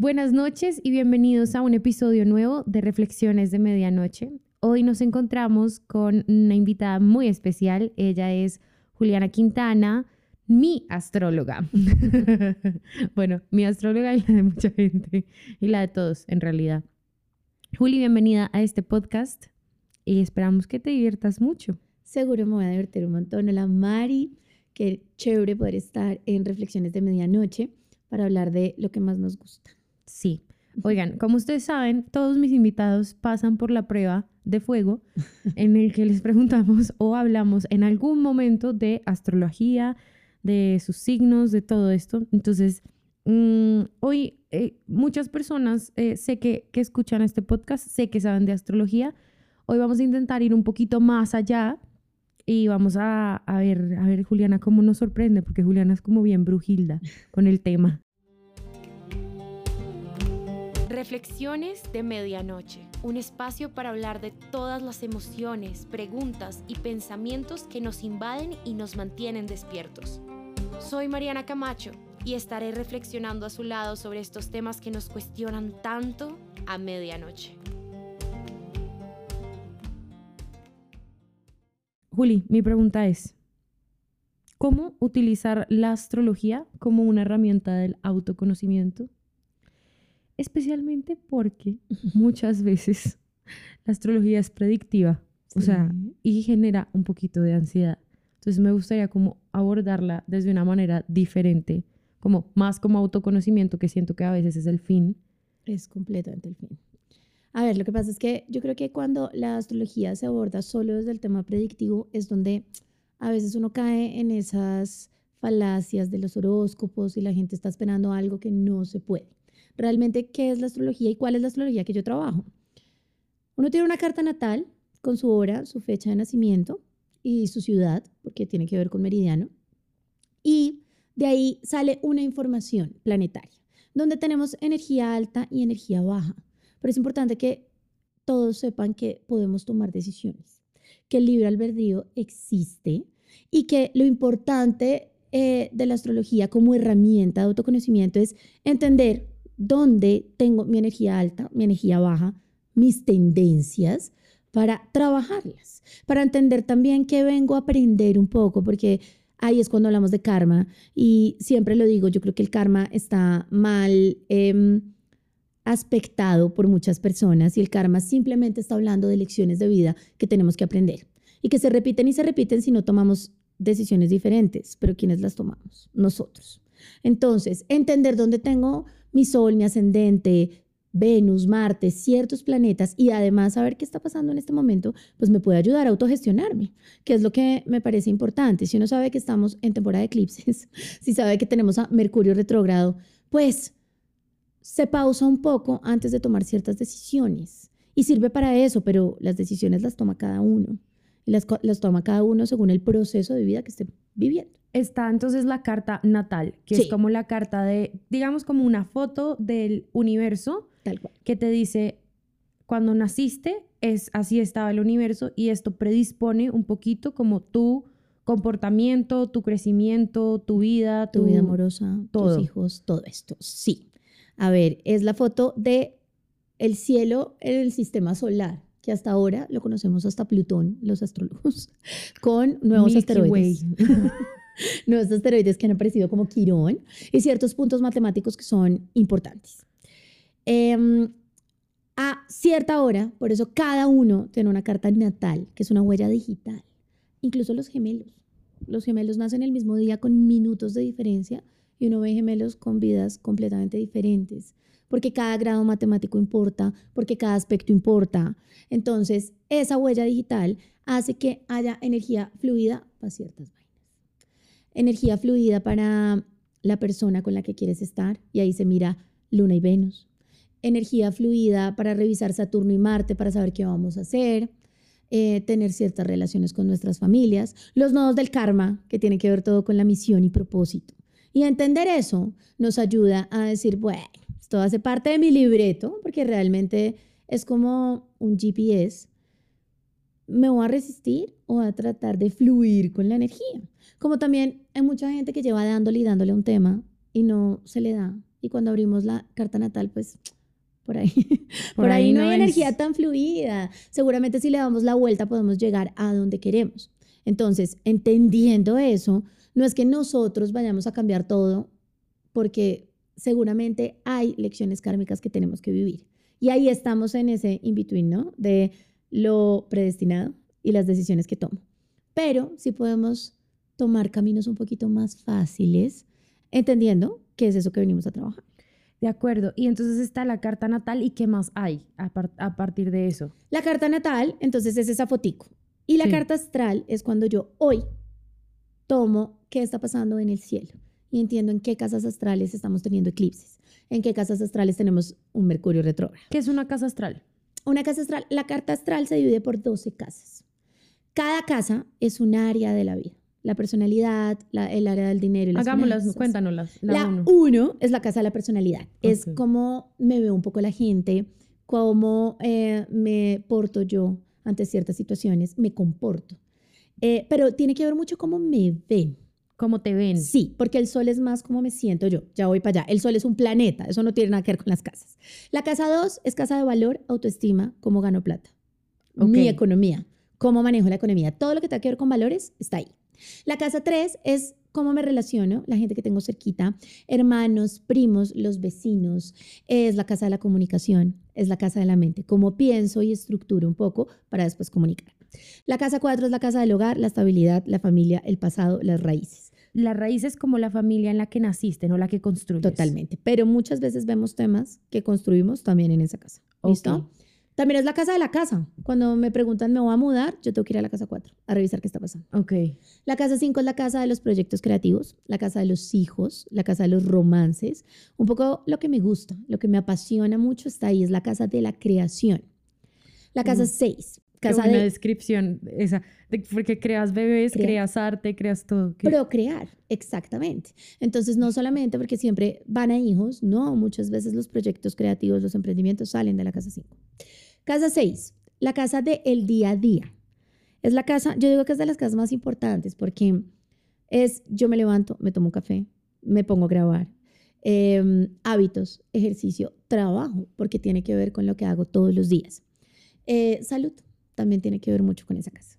Buenas noches y bienvenidos a un episodio nuevo de Reflexiones de Medianoche. Hoy nos encontramos con una invitada muy especial. Ella es Juliana Quintana, mi astróloga. bueno, mi astróloga y la de mucha gente y la de todos en realidad. Juli, bienvenida a este podcast y esperamos que te diviertas mucho. Seguro me voy a divertir un montón. Hola Mari, qué chévere poder estar en Reflexiones de Medianoche para hablar de lo que más nos gusta. Sí. Oigan, como ustedes saben, todos mis invitados pasan por la prueba de fuego en el que les preguntamos o hablamos en algún momento de astrología, de sus signos, de todo esto. Entonces, mm, hoy eh, muchas personas eh, sé que, que escuchan este podcast, sé que saben de astrología. Hoy vamos a intentar ir un poquito más allá y vamos a, a, ver, a ver, Juliana, cómo nos sorprende, porque Juliana es como bien brujilda con el tema. Reflexiones de Medianoche, un espacio para hablar de todas las emociones, preguntas y pensamientos que nos invaden y nos mantienen despiertos. Soy Mariana Camacho y estaré reflexionando a su lado sobre estos temas que nos cuestionan tanto a medianoche. Juli, mi pregunta es, ¿cómo utilizar la astrología como una herramienta del autoconocimiento? Especialmente porque muchas veces la astrología es predictiva, o sea, y genera un poquito de ansiedad. Entonces me gustaría como abordarla desde una manera diferente, como más como autoconocimiento, que siento que a veces es el fin. Es completamente el fin. A ver, lo que pasa es que yo creo que cuando la astrología se aborda solo desde el tema predictivo es donde a veces uno cae en esas falacias de los horóscopos y la gente está esperando algo que no se puede realmente qué es la astrología y cuál es la astrología que yo trabajo. Uno tiene una carta natal con su hora, su fecha de nacimiento y su ciudad, porque tiene que ver con meridiano. Y de ahí sale una información planetaria, donde tenemos energía alta y energía baja. Pero es importante que todos sepan que podemos tomar decisiones, que el libre albedrío existe y que lo importante eh, de la astrología como herramienta de autoconocimiento es entender dónde tengo mi energía alta, mi energía baja, mis tendencias para trabajarlas, para entender también que vengo a aprender un poco, porque ahí es cuando hablamos de karma y siempre lo digo, yo creo que el karma está mal eh, aspectado por muchas personas y el karma simplemente está hablando de lecciones de vida que tenemos que aprender y que se repiten y se repiten si no tomamos decisiones diferentes, pero ¿quiénes las tomamos? Nosotros. Entonces, entender dónde tengo mi Sol, mi ascendente, Venus, Marte, ciertos planetas y además saber qué está pasando en este momento, pues me puede ayudar a autogestionarme, que es lo que me parece importante. Si uno sabe que estamos en temporada de eclipses, si sabe que tenemos a Mercurio retrógrado, pues se pausa un poco antes de tomar ciertas decisiones. Y sirve para eso, pero las decisiones las toma cada uno. Las, las toma cada uno según el proceso de vida que esté viviendo está entonces la carta natal, que es como la carta de, digamos, como una foto del universo Tal cual. que te dice, cuando naciste, es así estaba el universo y esto predispone un poquito como tu comportamiento, tu crecimiento, tu vida, tu, vida amorosa, tus hijos, todo esto. Sí. A ver, es la foto de el cielo en el sistema solar que hasta ahora lo conocemos hasta Plutón, los astrólogos, con nuevos asteroides. nuevos asteroides que han aparecido como Quirón y ciertos puntos matemáticos que son importantes. Em, a cierta hora, por eso cada uno tiene una carta natal, que es una huella digital. Incluso los gemelos. Los gemelos nacen el mismo día con minutos de diferencia y uno ve gemelos con vidas completamente diferentes, porque cada grado matemático importa, porque cada aspecto importa. Entonces, esa huella digital hace que haya energía fluida para ciertas energía fluida para la persona con la que quieres estar, y ahí se mira Luna y Venus. Energía fluida para revisar Saturno y Marte, para saber qué vamos a hacer, eh, tener ciertas relaciones con nuestras familias, los nodos del karma, que tiene que ver todo con la misión y propósito. Y entender eso nos ayuda a decir, bueno, esto hace parte de mi libreto, porque realmente es como un GPS. ¿Me voy a resistir o a tratar de fluir con la energía? Como también hay mucha gente que lleva dándole y dándole un tema y no se le da Y cuando abrimos la carta natal, pues por ahí, por, ahí, no, hay energía tan fluida. Seguramente si le damos la vuelta podemos llegar a donde queremos. Entonces, entendiendo eso, no es que nosotros vayamos a cambiar todo, porque seguramente hay lecciones kármicas que tenemos que vivir. Y ahí estamos en ese in-between, ¿no? De lo predestinado y las decisiones que tomo. Pero sí podemos tomar caminos un poquito más fáciles, entendiendo que es eso que venimos a trabajar. De acuerdo. Y entonces está la carta natal y qué más hay a, partir de eso. La carta natal, entonces es esa fotico. Y la carta astral es cuando yo hoy tomo qué está pasando en el cielo y entiendo en qué casas astrales estamos teniendo eclipses, en qué casas astrales tenemos un Mercurio retrógrado. ¿Qué es una casa astral? Una casa astral, la carta astral se divide por 12 casas. Cada casa es un área de la vida. La personalidad, el área del dinero y las Hagámoslas, cuéntanoslas. La, uno. es la casa de la personalidad. Es cómo me veo un poco la gente, cómo eh, me porto yo ante ciertas situaciones, me comporto. Eh, pero tiene que ver mucho cómo me ven. ¿Cómo te ven? Sí, porque el sol es más como me siento yo. Ya voy para allá. El sol es un planeta. Eso no tiene nada que ver con las casas. La casa dos es casa de valor, autoestima, cómo gano plata. Mi economía cómo manejo la economía. Todo lo que tenga que ver con valores está ahí. La casa 3 es cómo me relaciono, la gente que tengo cerquita, hermanos, primos, los vecinos, es la casa de la comunicación, es la casa de la mente, cómo pienso y estructuro un poco para después comunicar. La casa 4 es la casa del hogar, la estabilidad, la familia, el pasado, las raíces. La raíz es como la familia en la que naciste, no la que construyes. Totalmente, pero muchas veces vemos temas que construimos también en esa casa. ¿Listo? También es la casa de la casa. Cuando me preguntan, ¿me voy a mudar? Yo tengo que ir a la casa 4 a revisar qué está pasando. Ok. La casa 5 es la casa de los proyectos creativos, la casa de los hijos, la casa de los romances. Un poco lo que me gusta, lo que me apasiona mucho está ahí, es la casa de la creación. La casa 6. Mm. Casa Qué descripción esa, porque creas bebés, creas arte, creas todo. Procrear, exactamente. Entonces, no solamente porque siempre van a hijos, no, muchas veces los proyectos creativos, los emprendimientos salen de la casa 5. Casa 6, la casa del el día a día. Es la casa, yo digo que es de las casas más importantes porque es yo me levanto, me tomo un café, me pongo a grabar. Em, hábitos, ejercicio, trabajo, porque tiene que ver con lo que hago todos los días. Eh, salud, también tiene que ver mucho con esa casa.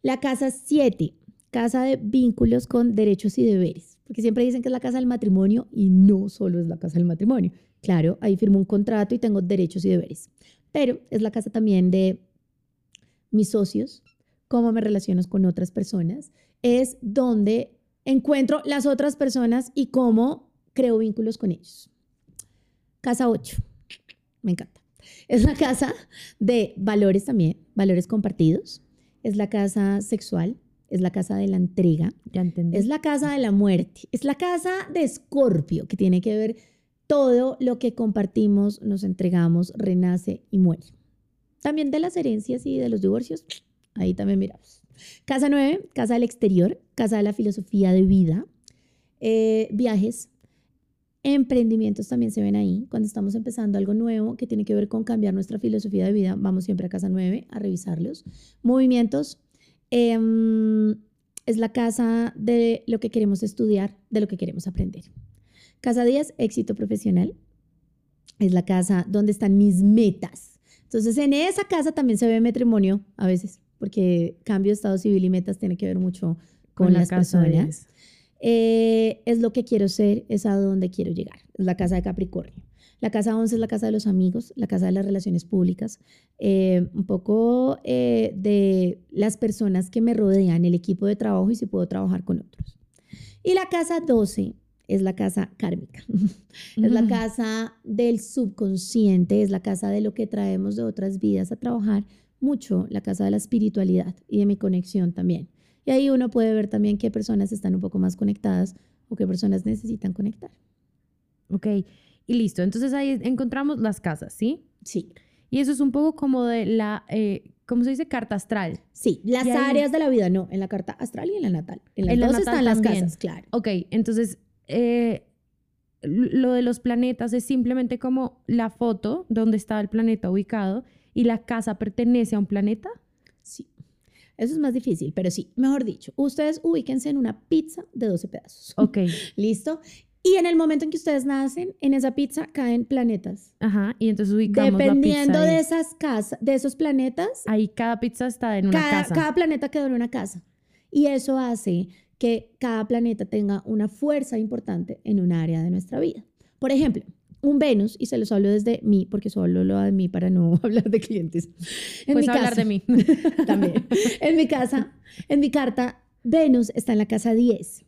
La casa 7, casa de vínculos con derechos y deberes, porque siempre dicen que es la casa del matrimonio y no solo es la casa del matrimonio. Claro, ahí firmo un contrato y tengo derechos y deberes pero es la casa también de mis socios, cómo me relaciono con otras personas, es donde encuentro las otras personas y cómo creo vínculos con ellos. Casa 8, me encanta. Es la casa de valores también, valores compartidos. Es la casa sexual, es la casa de la entrega. Ya entendí. Es la casa de la muerte. Es la casa de Escorpio, que tiene que ver todo lo que compartimos, nos entregamos, renace y muere. También de las herencias y de los divorcios, ahí también miramos. Casa 9, casa del exterior, casa de la filosofía de vida, eh, viajes, emprendimientos también se ven ahí. Cuando estamos empezando algo nuevo que tiene que ver con cambiar nuestra filosofía de vida, vamos siempre a casa 9 a revisarlos. Movimientos, em, es la casa de lo que queremos estudiar, de lo que queremos aprender. Casa 10, éxito profesional. Es la casa donde están mis metas. Entonces, en esa casa también se ve matrimonio a veces, porque cambio de estado civil y metas tiene que ver mucho con, las personas. Eh, es lo que quiero ser, es a donde quiero llegar. Es la casa de Capricornio. La casa 11 es la casa de los amigos, la casa de las relaciones públicas, eh, un poco eh, de las personas que me rodean, el equipo de trabajo y si puedo trabajar con otros. Y la casa 12 es la casa kármica, es la casa del subconsciente, es la casa de lo que traemos de otras vidas a trabajar, mucho la casa de la espiritualidad y de mi conexión también. Y ahí uno puede ver también qué personas están un poco más conectadas o qué personas necesitan conectar. Ok, y listo. Entonces ahí encontramos las casas, ¿sí? Sí. Y eso es un poco como de la, eh, ¿cómo se dice? Carta astral. Sí, las áreas de la vida, no, en la carta astral y en la natal. En las dos están las casas, claro. Ok, entonces eh, lo de los planetas es simplemente como la foto donde está el planeta ubicado y la casa pertenece a un planeta. Sí. Eso es más difícil, pero sí, mejor dicho, ustedes ubíquense en una pizza de 12 pedazos. Ok. ¿Listo? Y en el momento en que ustedes nacen, en esa pizza caen planetas. Ajá, y entonces ubicamos Dependiendo la pizza de esas casas, de esos planetas, Ahí cada pizza está en una cada, casa. cada planeta quedó en una casa. Y eso hace que cada planeta tenga una fuerza importante en un área de nuestra vida. Por ejemplo, un Venus, y se los hablo desde mí, porque solo lo de mí para no hablar de clientes. En Puedes mi hablar casa- de mí. también. En mi casa, en mi carta, Venus está en la casa 10.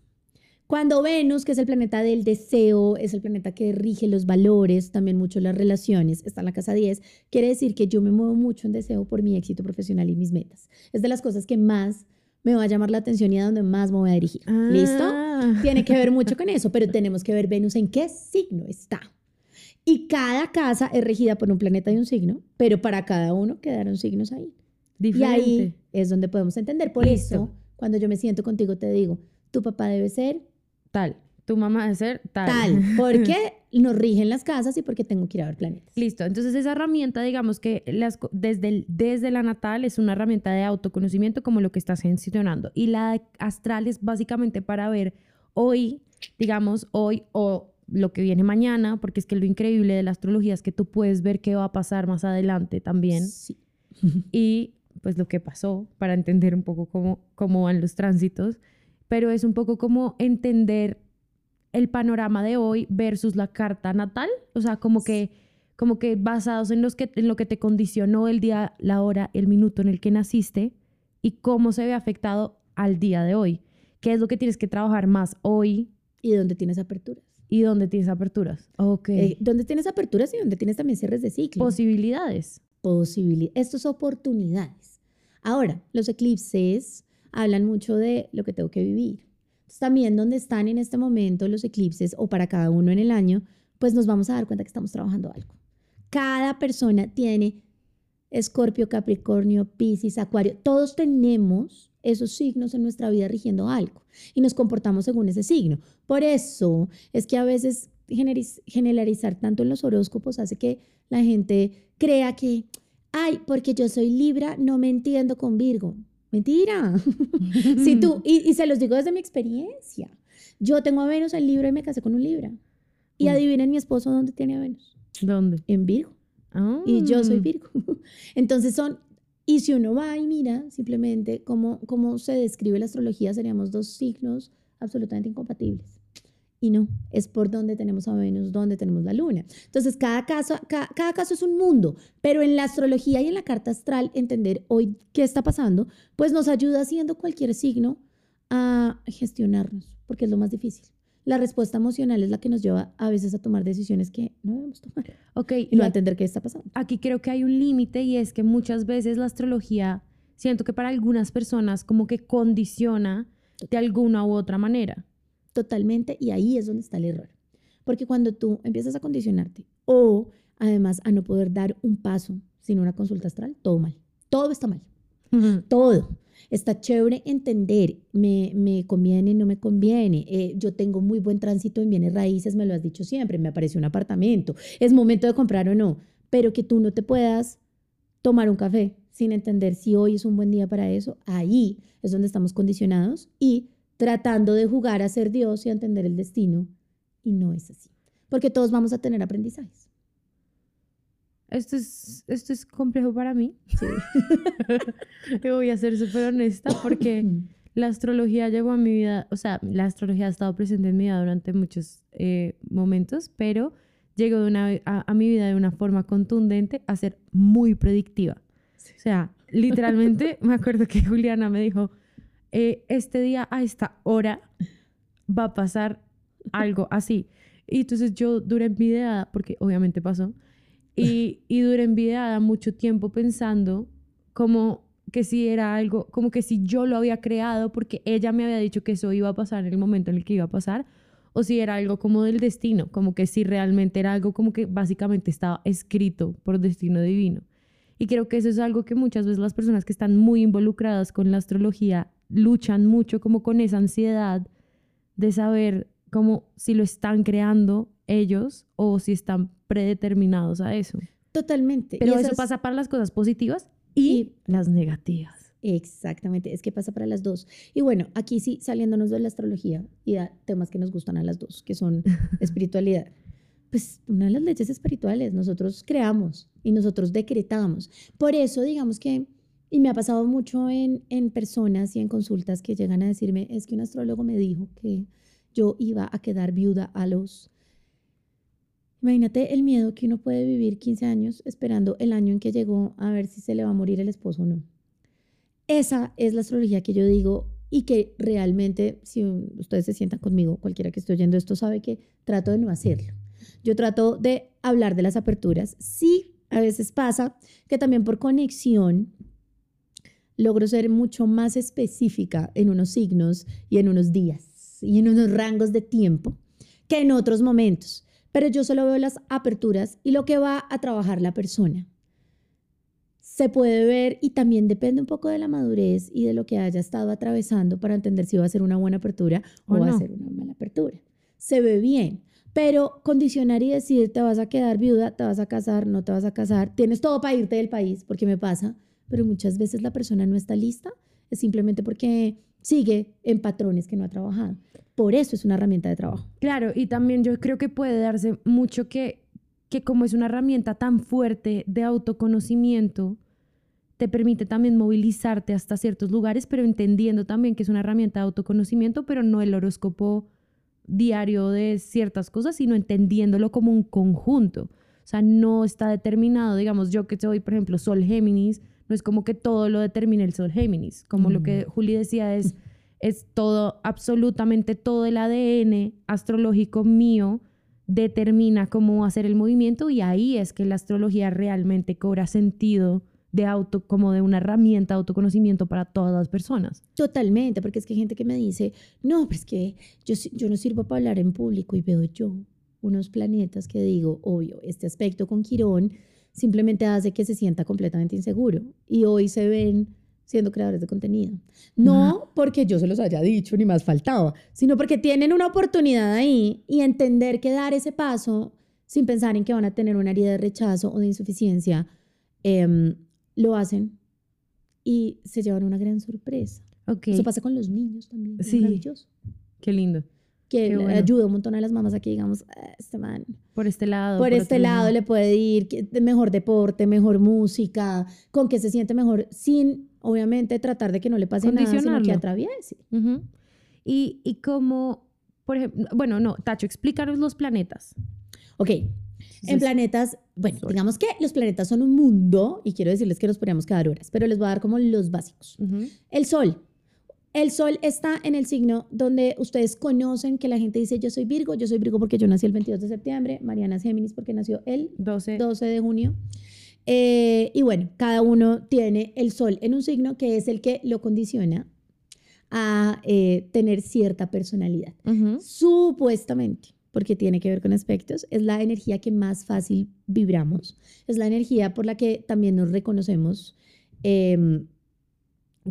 Cuando Venus, que es el planeta del deseo, es el planeta que rige los valores, también mucho las relaciones, está en la casa 10, quiere decir que yo me muevo mucho en deseo por mi éxito profesional y mis metas. Es de las cosas que más me va a llamar la atención y a donde más me voy a dirigir. ¿Listo? Ah. Tiene que ver mucho con eso, pero tenemos que ver Venus en qué signo está. Y cada casa es regida por un planeta y un signo, pero para cada uno quedaron signos ahí. Diferente. Y ahí es donde podemos entender. Por Listo. eso, cuando yo me siento contigo, te digo, tu papá debe ser Tal. Tu mamá debe ser tal. tal, porque nos rigen las casas y porque tengo que ir a ver planetas. Listo, entonces esa herramienta, digamos que las, desde, el- desde la natal es una herramienta de autoconocimiento como lo que estás mencionando. Y la astral es básicamente para ver hoy, digamos, hoy o lo que viene mañana, porque es que lo increíble de la astrología es que tú puedes ver qué va a pasar más adelante también. Sí. y pues lo que pasó para entender un poco cómo, cómo van los tránsitos, pero es un poco como entender el panorama de hoy versus la carta natal, o sea, como que, como que basados en, los que, en lo que te condicionó el día, la hora, el minuto en el que naciste y cómo se ve afectado al día de hoy, qué es lo que tienes que trabajar más hoy ¿Y dónde tienes aperturas? y dónde tienes aperturas. Ok. Eh, ¿Dónde tienes aperturas y dónde tienes también cierres de ciclo? Posibilidades. posibilidades. Esto es oportunidades. Ahora, los eclipses hablan mucho de lo que tengo que vivir. Entonces, también donde están en este momento los eclipses o para cada uno en el año, pues nos vamos a dar cuenta que estamos trabajando algo. Cada persona tiene Escorpio, Capricornio, Piscis, Acuario. Todos tenemos esos signos en nuestra vida rigiendo algo y nos comportamos según ese signo. Por eso es que a veces generalizar tanto en los horóscopos hace que la gente crea que, ay, porque yo soy Libra, no me entiendo con Virgo. Mentira. si tú, y, y se los digo desde mi experiencia. Yo tengo a Venus en Libra y me casé con un Libra. Y Mm. adivinen mi esposo dónde tiene a Venus. ¿Dónde? En Virgo. Y yo soy Ah. Virgo. Entonces son, y si uno va y mira simplemente cómo, cómo se describe la astrología, seríamos dos signos absolutamente incompatibles. Y no, es por donde tenemos a Venus, donde tenemos la luna. Entonces, cada caso, ca- cada, caso es un mundo, pero en la astrología y en la carta astral, entender hoy qué está pasando, pues nos ayuda haciendo cualquier signo a gestionarnos, porque es lo más difícil. La respuesta emocional es la que nos lleva a veces a tomar decisiones que no debemos tomar Ok, y no a entender qué está pasando. aquí creo que hay un límite y es que muchas veces la astrología, siento que para algunas personas como que condiciona de alguna u otra manera. Totalmente, y ahí es donde está el error. Porque cuando tú empiezas a condicionarte o además a no poder dar un paso sin una consulta astral, todo mal. Todo está mal. Todo. Está chévere entender, me, me conviene, no me conviene. Eh, yo tengo muy buen tránsito en bienes raíces, me lo has dicho siempre, me apareció un apartamento, es momento de comprar o no, pero que tú no te puedas tomar un café sin entender si hoy es un buen día para eso, ahí es donde estamos condicionados y tratando de jugar a ser Dios y a entender el destino, y no es así, porque todos vamos a tener aprendizajes. Esto es, esto es complejo para mí. Sí. Voy a ser súper honesta porque la astrología llegó a mi vida, o sea, la astrología ha estado presente en mi vida durante muchos eh, momentos, pero llegó de una, a, a mi vida de una forma contundente a ser muy predictiva. O sea, literalmente me acuerdo que Juliana me dijo, eh, este día a esta hora va a pasar algo así. Y entonces yo duré envidiada, porque obviamente pasó, y, y duré envidiada mucho tiempo pensando como que si era algo, como que si yo lo había creado porque ella me había dicho que eso iba a pasar en el momento en el que iba a pasar, o si era algo como del destino, como que si realmente era algo como que básicamente estaba escrito por destino divino. Y creo que eso es algo que muchas veces las personas que están muy involucradas con la astrología luchan mucho como con esa ansiedad de saber como si lo están creando ellos o si están predeterminados a eso. Totalmente. Pero eso es- pasa para las cosas positivas y, Y- las negativas. Exactamente, es que pasa para las dos. Y bueno, aquí sí, saliéndonos de la astrología y a temas que nos gustan a las dos, que son espiritualidad. Pues una de las leyes espirituales, nosotros creamos y nosotros decretamos. Por eso, digamos que, y me ha pasado mucho en, personas y en consultas que llegan a decirme, es que un astrólogo me dijo que yo iba a quedar viuda a los Imagínate el miedo que uno puede vivir 15 años esperando el año en que llegó a ver si se le va a morir el esposo o no. Esa es la astrología que yo digo y que realmente, si ustedes se sientan conmigo, cualquiera que esté oyendo esto sabe que trato de no hacerlo. Yo trato de hablar de las aperturas. Sí, a veces pasa que también por conexión logro ser mucho más específica en unos signos y en unos días y en unos rangos de tiempo que en otros momentos pero yo solo veo las aperturas y lo que va a trabajar la persona. Se puede ver y también depende un poco de la madurez y de lo que haya estado atravesando para entender si va a ser una buena apertura o, va a ser una mala apertura. Se ve bien, pero condicionar y decir te vas a quedar viuda, te vas a casar, no te vas a casar, tienes todo para irte del país, porque me pasa, pero muchas veces la persona no está lista, es simplemente porque sigue en patrones que no ha trabajado. Por eso es una herramienta de trabajo. Claro, y también yo creo que puede darse mucho que, que como es una herramienta tan fuerte de autoconocimiento, te permite también movilizarte hasta ciertos lugares, pero entendiendo también que es una herramienta de autoconocimiento, pero no el horóscopo diario de ciertas cosas, sino entendiéndolo como un conjunto. O sea, no está determinado, digamos, yo que soy, por ejemplo, Sol Géminis, no es como que todo lo determine el Sol Géminis, como lo que Juli decía es, es todo, absolutamente todo el ADN astrológico mío determina cómo va a ser el movimiento y ahí es que la astrología realmente cobra sentido de auto, como de una herramienta de autoconocimiento para todas las personas. Totalmente, porque es que hay gente que me dice, no, pero es que yo, yo no sirvo para hablar en público y veo yo unos planetas que digo, obvio, este aspecto con Quirón simplemente hace que se sienta completamente inseguro. Y hoy se ven siendo creadores de contenido. No porque yo se los haya dicho, ni más faltaba, sino porque tienen una oportunidad ahí y entender que dar ese paso sin pensar en que van a tener una herida de rechazo o de insuficiencia, em, lo hacen y se llevan una gran sorpresa. Eso pasa con los niños también. Sí. maravilloso. Qué lindo que ayuda un montón a las mamás a que digamos, ah, este man. Por este lado. Por, este lado, le puede ir mejor deporte, mejor música, con que se siente mejor, sin obviamente tratar de que no le pase nada, sino que atraviese. y, y como, por ejemplo, bueno, no, Tacho, explícanos los planetas. Ok. En planetas, bueno, digamos que los planetas son un mundo y quiero decirles que nos podríamos quedar horas, pero les voy a dar como los básicos. El Sol, el sol está en el signo donde ustedes conocen que la gente dice yo soy Virgo, yo soy Virgo porque yo nací el 22 de septiembre, Mariana es Géminis porque nació el 12, 12 de junio. Eh, y bueno, cada uno tiene el sol en un signo que es el que lo condiciona a eh, tener cierta personalidad. Supuestamente, porque tiene que ver con aspectos, es la energía que más fácil vibramos, es la energía por la que también nos reconocemos em,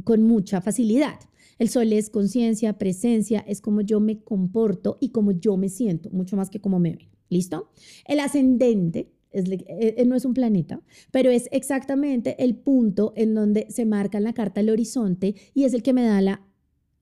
con mucha facilidad. El sol es conciencia, presencia, es como yo me comporto y como yo me siento, mucho más que como me ven. ¿Listo? El ascendente es, eh, eh, no es un planeta, pero es exactamente el punto en donde se marca en la carta el horizonte y es el que me da la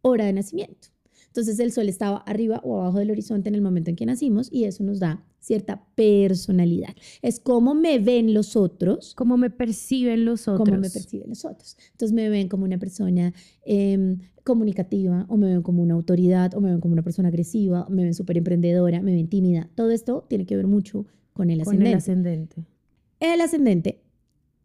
hora de nacimiento. Entonces el sol estaba arriba o abajo del horizonte en el momento en que nacimos y eso nos da cierta personalidad. Es cómo me ven los otros. Cómo me perciben los otros. Cómo me perciben los otros. Entonces me ven como una persona em, comunicativa, o me ven como una autoridad, o me ven como una persona agresiva, o me ven súper emprendedora, me ven tímida. Todo esto tiene que ver mucho con el ascendente. Con el ascendente. El ascendente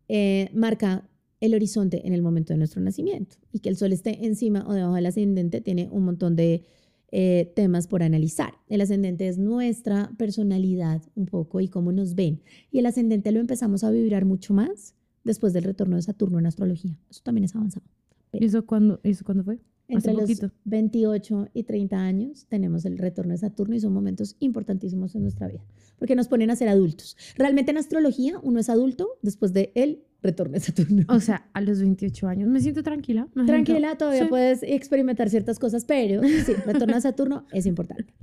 eh, marca el horizonte en el momento de nuestro nacimiento. Y que el sol esté encima o debajo del ascendente tiene un montón de eh, temas por analizar. El ascendente es nuestra personalidad un poco y cómo nos ven. Y el ascendente lo empezamos a vibrar mucho más después del retorno de Saturno en astrología. Eso también es avanzado. ¿Y eso cuándo, eso cuándo fue? Entre los 28 y 30 años tenemos el retorno de Saturno y son momentos importantísimos en nuestra vida, porque nos ponen a ser adultos. Realmente en astrología uno es adulto después de el retorno de Saturno. O sea, a los 28 años me siento tranquila. tranquila, todavía puedes experimentar ciertas cosas, pero sí, retorno de Saturno es importante.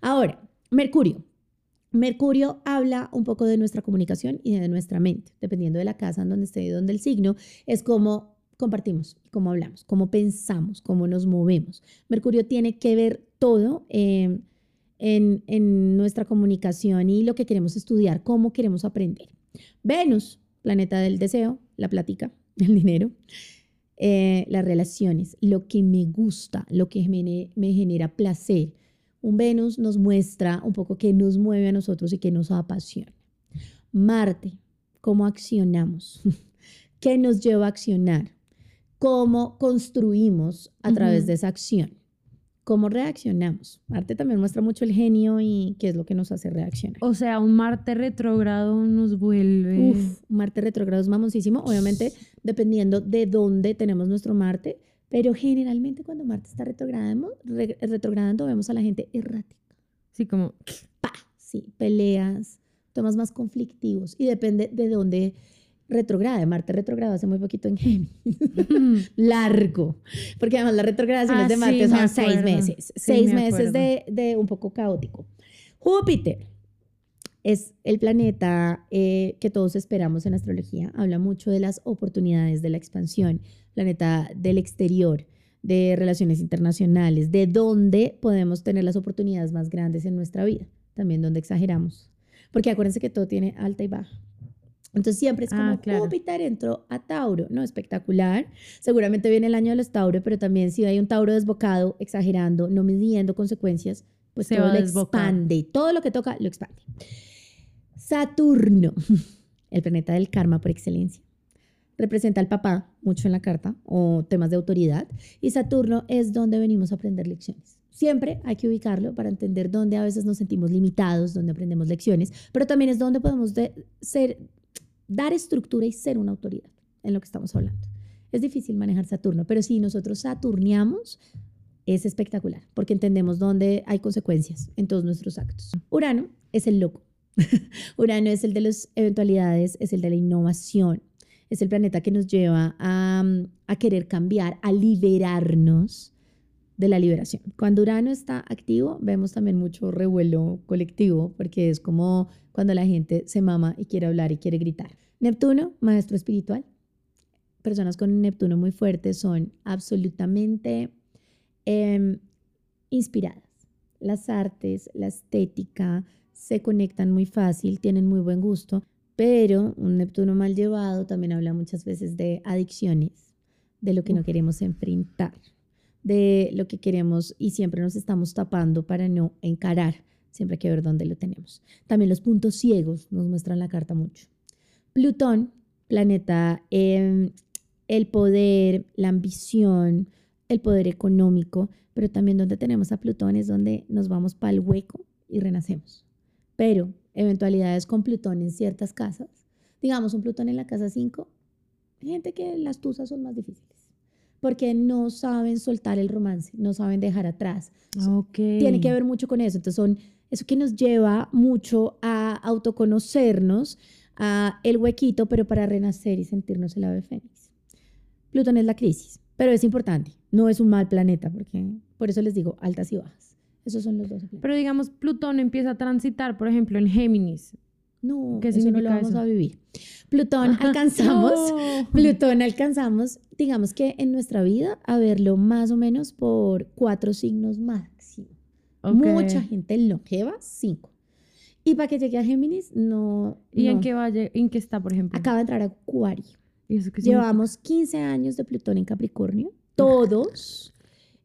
Ahora, Mercurio. Mercurio habla un poco de nuestra comunicación y de nuestra mente, dependiendo de la casa en donde esté y donde el signo, es como compartimos, cómo hablamos, cómo pensamos, cómo nos movemos. Mercurio tiene que ver todo em, en, en nuestra comunicación y lo que queremos estudiar, cómo queremos aprender. Venus, planeta del deseo, la plática, el dinero, eh, las relaciones, lo que me gusta, lo que me, me genera placer. Un Venus nos muestra un poco qué nos mueve a nosotros y qué nos apasiona. Marte, cómo accionamos, qué nos lleva a accionar, cómo construimos a través de esa acción cómo reaccionamos. Marte también muestra mucho el genio y qué es lo que nos hace reaccionar. O sea, un Marte retrógrado nos vuelve. Uf, Marte retrógrado es mamoncísimo, obviamente dependiendo de dónde tenemos nuestro Marte, pero generalmente cuando Marte está retrogradando, retrogradando vemos a la gente errática. Sí, como. Pa, sí, peleas, temas más conflictivos y depende de dónde retrograda, Marte retrogrado hace muy poquito en Géminis. Largo. Porque además las retrogradaciones Ah, de Marte sí, me son seis acuerdo. meses. Sí, seis me meses de, de un poco caótico. Júpiter es el planeta eh, que todos esperamos en astrología. Habla mucho de las oportunidades de la expansión, planeta del exterior, de relaciones internacionales, de dónde podemos tener las oportunidades más grandes en nuestra vida. También donde exageramos. Porque acuérdense que todo tiene alta y baja. Entonces siempre es como Ah, claro. Júpiter entró a Tauro, ¿no? Espectacular. Seguramente viene el año de los Tauro, pero también si hay un Tauro desbocado, exagerando, no midiendo consecuencias, pues Se todo lo expande. Todo lo que toca lo expande. Saturno, el planeta del karma por excelencia. Representa al papá mucho en la carta o temas de autoridad. Y Saturno es donde venimos a aprender lecciones. Siempre hay que ubicarlo para entender dónde a veces nos sentimos limitados, dónde aprendemos lecciones, pero también es donde podemos de- ser, dar estructura y ser una autoridad en lo que estamos hablando. Es difícil manejar Saturno, pero si nosotros saturneamos, es espectacular, porque entendemos dónde hay consecuencias en todos nuestros actos. Urano es el loco. Urano es el de las eventualidades, es el de la innovación, es el planeta que nos lleva a, a querer cambiar, a liberarnos de la liberación. Cuando Urano está activo, vemos también mucho revuelo colectivo, porque es como cuando la gente se mama y quiere hablar y quiere gritar. Neptuno, maestro espiritual. Personas con Neptuno muy fuertes son absolutamente em, inspiradas. Las artes, la estética, se conectan muy fácil, tienen muy buen gusto, pero un Neptuno mal llevado también habla muchas veces de adicciones, de lo que no queremos enfrentar, de lo que queremos y siempre nos estamos tapando para no encarar. Siempre hay que ver dónde lo tenemos. También los puntos ciegos nos muestran la carta mucho. Plutón, planeta, em, el poder, la ambición, el poder económico, pero también donde tenemos a Plutón es donde nos vamos para el hueco y renacemos. Pero eventualidades con Plutón en ciertas casas, digamos un Plutón en la casa 5, gente que las tusas son más difíciles, porque no saben soltar el romance, no saben dejar atrás. Ok. Tiene que ver mucho con eso. Entonces son eso que nos lleva mucho a autoconocernos, a el huequito, pero para renacer y sentirnos el ave fénix. Plutón es la crisis, pero es importante. No es un mal planeta, porque por eso les digo altas y bajas. Esos son los dos planetas. Pero digamos, Plutón empieza a transitar, por ejemplo, en Géminis. No, ¿Qué eso no lo vamos eso? a vivir. Plutón alcanzamos, No. Plutón alcanzamos, digamos que en nuestra vida, a verlo más o menos por cuatro signos máximo. Mucha gente longeva, cinco. Y para que llegue a Géminis, no. ¿Y en qué vaya, en qué está, por ejemplo? Acaba de entrar a Acuario. ¿Y eso? Llevamos 15 años de Plutón en Capricornio, todos.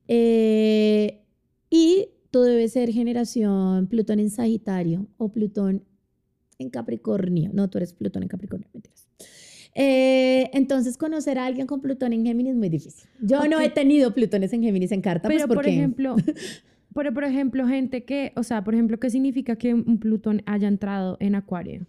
Eh, y tú debes ser generación Plutón en Sagitario o Plutón en Capricornio. No, tú eres Plutón en Capricornio, mentiras. Eh, entonces, conocer a alguien con Plutón en Géminis es muy difícil. Yo no Ok. he tenido Plutones en Géminis en carta, Pero, pues por ejemplo, pero, por ejemplo, gente que, o sea, por ejemplo, ¿qué significa que un Plutón haya entrado en Acuario?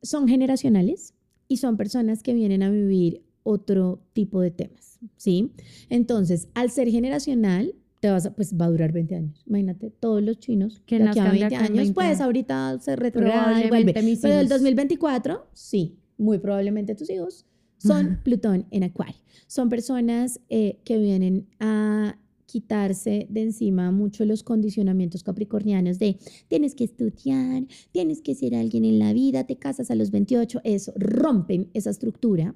son generacionales y son personas que vienen a vivir otro tipo de temas, ¿sí? Entonces, al ser generacional, te vas a, pues va a durar 20 años. Imagínate, todos los chinos Que de aquí a nazcan de 20 acá en años, 20 pues ahorita se retrograda y vuelve. Mis Pero el hijos. 2024, sí, muy probablemente tus hijos son Plutón en Acuario. Son personas eh, que vienen a quitarse de encima mucho los condicionamientos capricornianos de tienes que estudiar, tienes que ser alguien en la vida, te casas a los 28, eso, rompen esa estructura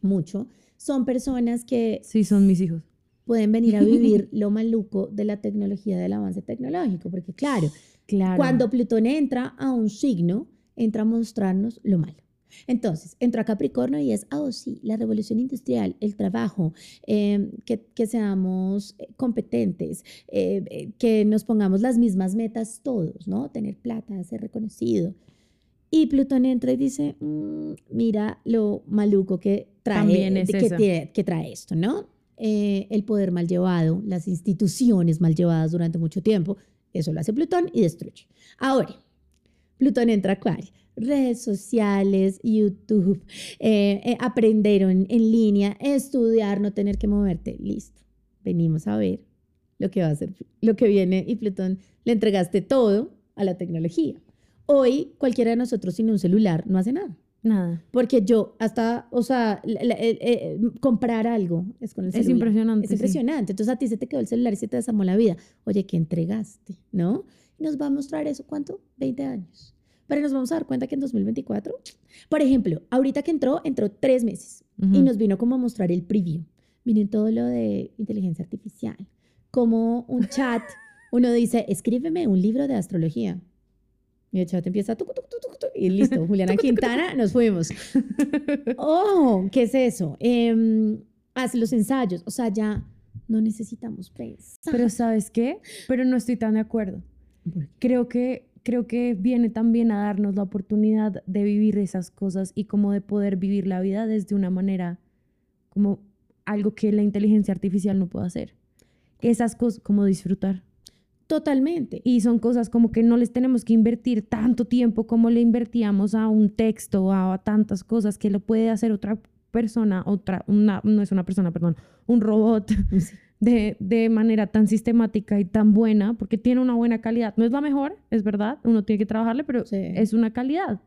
mucho, son personas que Sí, son mis hijos. Pueden venir a vivir lo maluco de la tecnología, del avance tecnológico, porque claro, Claro. cuando Plutón entra a un signo, entra a mostrarnos lo malo. Entonces, entra a Capricornio y es, ah, oh, sí, la revolución industrial, el trabajo, eh, que, que seamos eh, competentes, eh, eh, que nos pongamos las mismas metas todos, ¿no? Tener plata, ser reconocido. Y Plutón entra y dice, "Mm, mira lo maluco que trae, es que, que trae esto, ¿no? Eh, el poder mal llevado, las instituciones mal llevadas durante mucho tiempo, eso lo hace Plutón y destruye. Ahora, Plutón entra a Acuario. Redes sociales, YouTube, eh, eh, aprender en, en línea, estudiar, no tener que moverte. Listo. Venimos a ver lo que va a hacer, lo que viene y Plutón le entregaste todo a la tecnología. Hoy cualquiera de nosotros sin un celular no hace nada. Nada. Porque yo hasta, o sea, la- la- eh, eh, comprar algo es con el Es celular. impresionante, Es sí. impresionante. Entonces a ti se te quedó el celular y se te desarmó la vida. Oye, ¿qué entregaste? ¿No? Y nos va a mostrar eso, ¿cuánto? 20 años. Pero nos vamos a dar cuenta que en 2024, por ejemplo, ahorita que entró, entró tres meses y Ujú. nos vino como a mostrar el preview. Miren todo lo de inteligencia artificial, como un chat, uno dice, escríbeme un libro de astrología. Y el chat empieza, y listo, Juliana Quintana, nos fuimos. Oh, ¿qué es eso? Haz los ensayos, o sea, ya no necesitamos pensar. Pero ¿sabes qué? Pero no estoy tan de acuerdo. Creo que, creo que viene también a darnos la oportunidad de vivir esas cosas y como de poder vivir la vida desde una manera como algo que la inteligencia artificial no puede hacer. Esas cosas como disfrutar. Totalmente. Y son cosas como que no les tenemos que invertir tanto tiempo como le invertíamos a un texto o a tantas cosas que lo puede hacer otra persona, otra, una, no es una persona, perdón, un robot Sí. de, de manera tan sistemática y tan buena, porque tiene una buena calidad. No es la mejor, es verdad, uno tiene que trabajarle, pero Sí. es una calidad,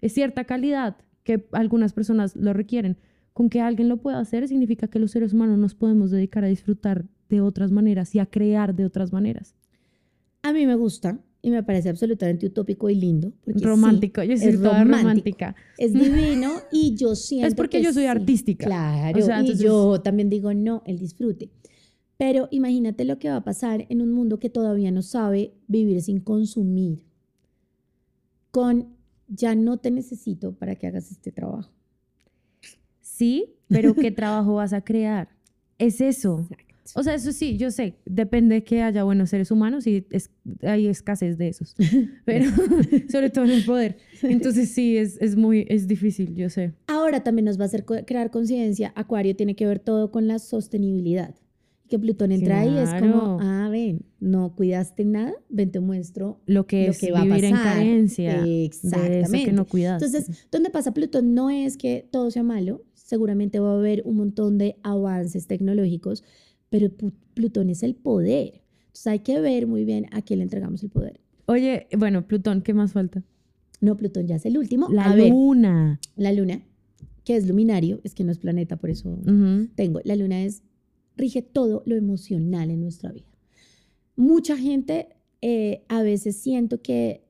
es cierta calidad que algunas personas lo requieren. Con que alguien lo pueda hacer significa que los seres humanos nos podemos dedicar a disfrutar de otras maneras y a crear de otras maneras. A mí me gusta y me parece absolutamente utópico y lindo. porque sí, romántico, yo soy toda romántico. romántica. es divino y yo siento Es porque que yo soy sí. artística. Claro, O sea, y yo también digo no, el disfrute. Pero imagínate lo que va a pasar en un mundo que todavía no sabe vivir sin consumir. Con ya no te necesito para que hagas este trabajo. Sí, pero ¿qué trabajo vas a crear? Es eso. O sea, eso sí, yo sé, depende de que haya buenos seres humanos y es- hay escasez de esos, pero sobre todo en el poder. Entonces sí, es, es muy, es difícil, yo sé. Ahora también nos va a hacer crear conciencia. Acuario tiene que ver todo con la sostenibilidad. Que Plutón entra ahí es como, Claro. ah, ven, no cuidaste nada, ven, te muestro Lo que Lo es que va a vivir en pasar. carencia de eso que Exactamente. no cuidas. Entonces, donde pasa Plutón no es que todo sea malo, seguramente va a haber un montón de avances tecnológicos, pero Plutón es el poder. Entonces hay que ver muy bien a quién le entregamos el poder. Oye, bueno, Plutón, ¿qué más falta? No, Plutón ya es el último. La a ver, luna. la luna, que es luminario, es que no es planeta, por eso tengo. La luna es, rige todo lo emocional en nuestra vida. Mucha gente eh, a veces siento que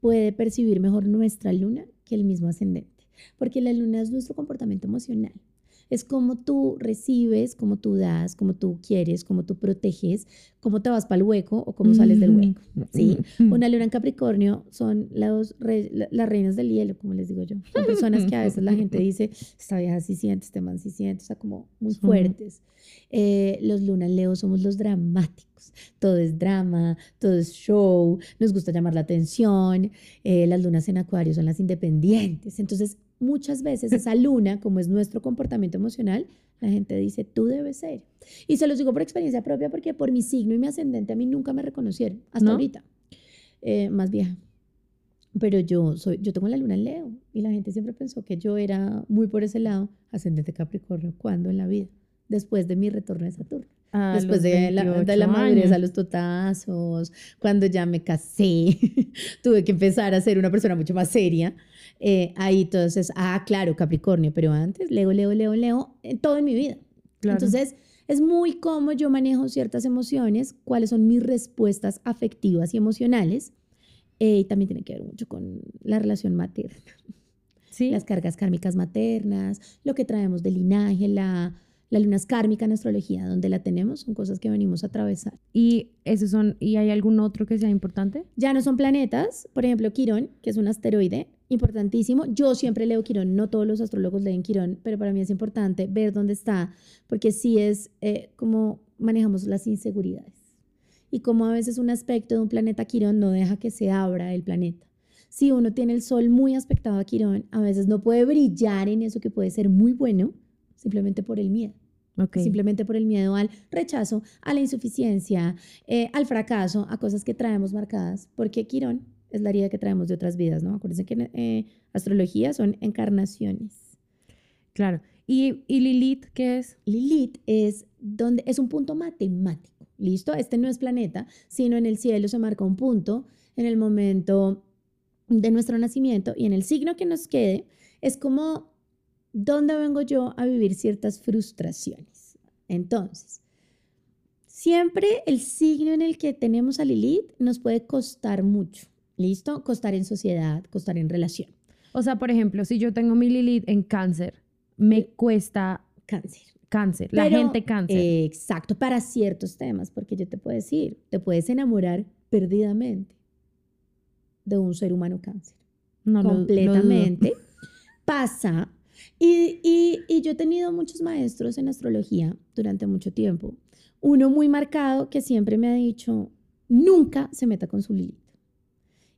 puede percibir mejor nuestra luna que el mismo ascendente, porque la luna es nuestro comportamiento emocional. Es como tú recibes, como tú das, como tú quieres, como tú proteges, cómo te vas para el hueco o cómo sales del hueco. ¿sí? Una luna en Capricornio son los re- la- las reinas del hielo, como les digo yo. Son personas que a veces la gente dice, esta vieja sí siente, este man sí siente, o sea, como muy fuertes. Eh, los Luna en Leo somos los dramáticos. Todo es drama, todo es show, nos gusta llamar la atención. Eh, las lunas en Acuario son las independientes. Entonces, muchas veces esa luna, como es nuestro comportamiento emocional, la gente dice, tú debes ser. Y se los digo por experiencia propia porque por mi signo y mi ascendente a mí nunca me reconocieron, hasta ¿No? ahorita. Eh, más vieja. Pero yo soy, yo tengo la luna en Leo y la gente siempre pensó que yo era muy por ese lado, ascendente Capricornio, cuando en la vida, después de mi retorno de Saturno, A después de la, de 28 la madurez a los totazos, cuando ya me casé, tuve que empezar a ser una persona mucho más seria. Eh, ahí entonces, ah, claro, Capricornio, pero antes, Leo, Leo, Leo, Leo, en todo en mi vida. Claro. Entonces, es muy cómo yo manejo ciertas emociones, cuáles son mis respuestas afectivas y emocionales. eh, y también tiene que ver mucho con la relación materna. Sí. las cargas kármicas maternas, lo que traemos de linaje, la, la luna es kármica en astrología, donde la tenemos, son cosas que venimos a atravesar. ¿Y, esos son, ¿Y hay algún otro que sea importante? Ya no son planetas, por ejemplo, Quirón, que es un asteroide importantísimo. Yo siempre leo Quirón, no todos los astrólogos leen Quirón, pero para mí es importante ver dónde está, porque sí es eh, como manejamos las inseguridades y como a veces un aspecto de un planeta Quirón no deja que se abra el planeta. Si uno tiene el sol muy aspectado a Quirón, a veces no puede brillar en eso que puede ser muy bueno, simplemente por el miedo. Ok. Simplemente por el miedo al rechazo, a la insuficiencia, eh, al fracaso, a cosas que traemos marcadas, porque Quirón es la herida que traemos de otras vidas, ¿no? Acuérdense que eh, astrología son encarnaciones. Claro. ¿Y, ¿Y Lilith qué es? Lilith es, donde, es un punto matemático, ¿listo? Este no es planeta, sino en el cielo se marca un punto en el momento de nuestro nacimiento y en el signo que nos quede, es como dónde vengo yo a vivir ciertas frustraciones. Entonces, siempre el signo en el que tenemos a Lilith nos puede costar mucho, ¿listo? Costar en sociedad, costar en relación. O sea, por ejemplo, si yo tengo mi Lilith en cáncer, me cuesta Cáncer. cáncer, la gente cáncer. eh, exacto, para ciertos temas, porque yo te puedo decir, te puedes enamorar perdidamente de un ser humano cáncer. no, lo- lo dudo. completamente. Pasa. Y, y- y yo he tenido muchos maestros en astrología durante mucho tiempo. Uno muy marcado que siempre me ha dicho, nunca se meta con su Lilith.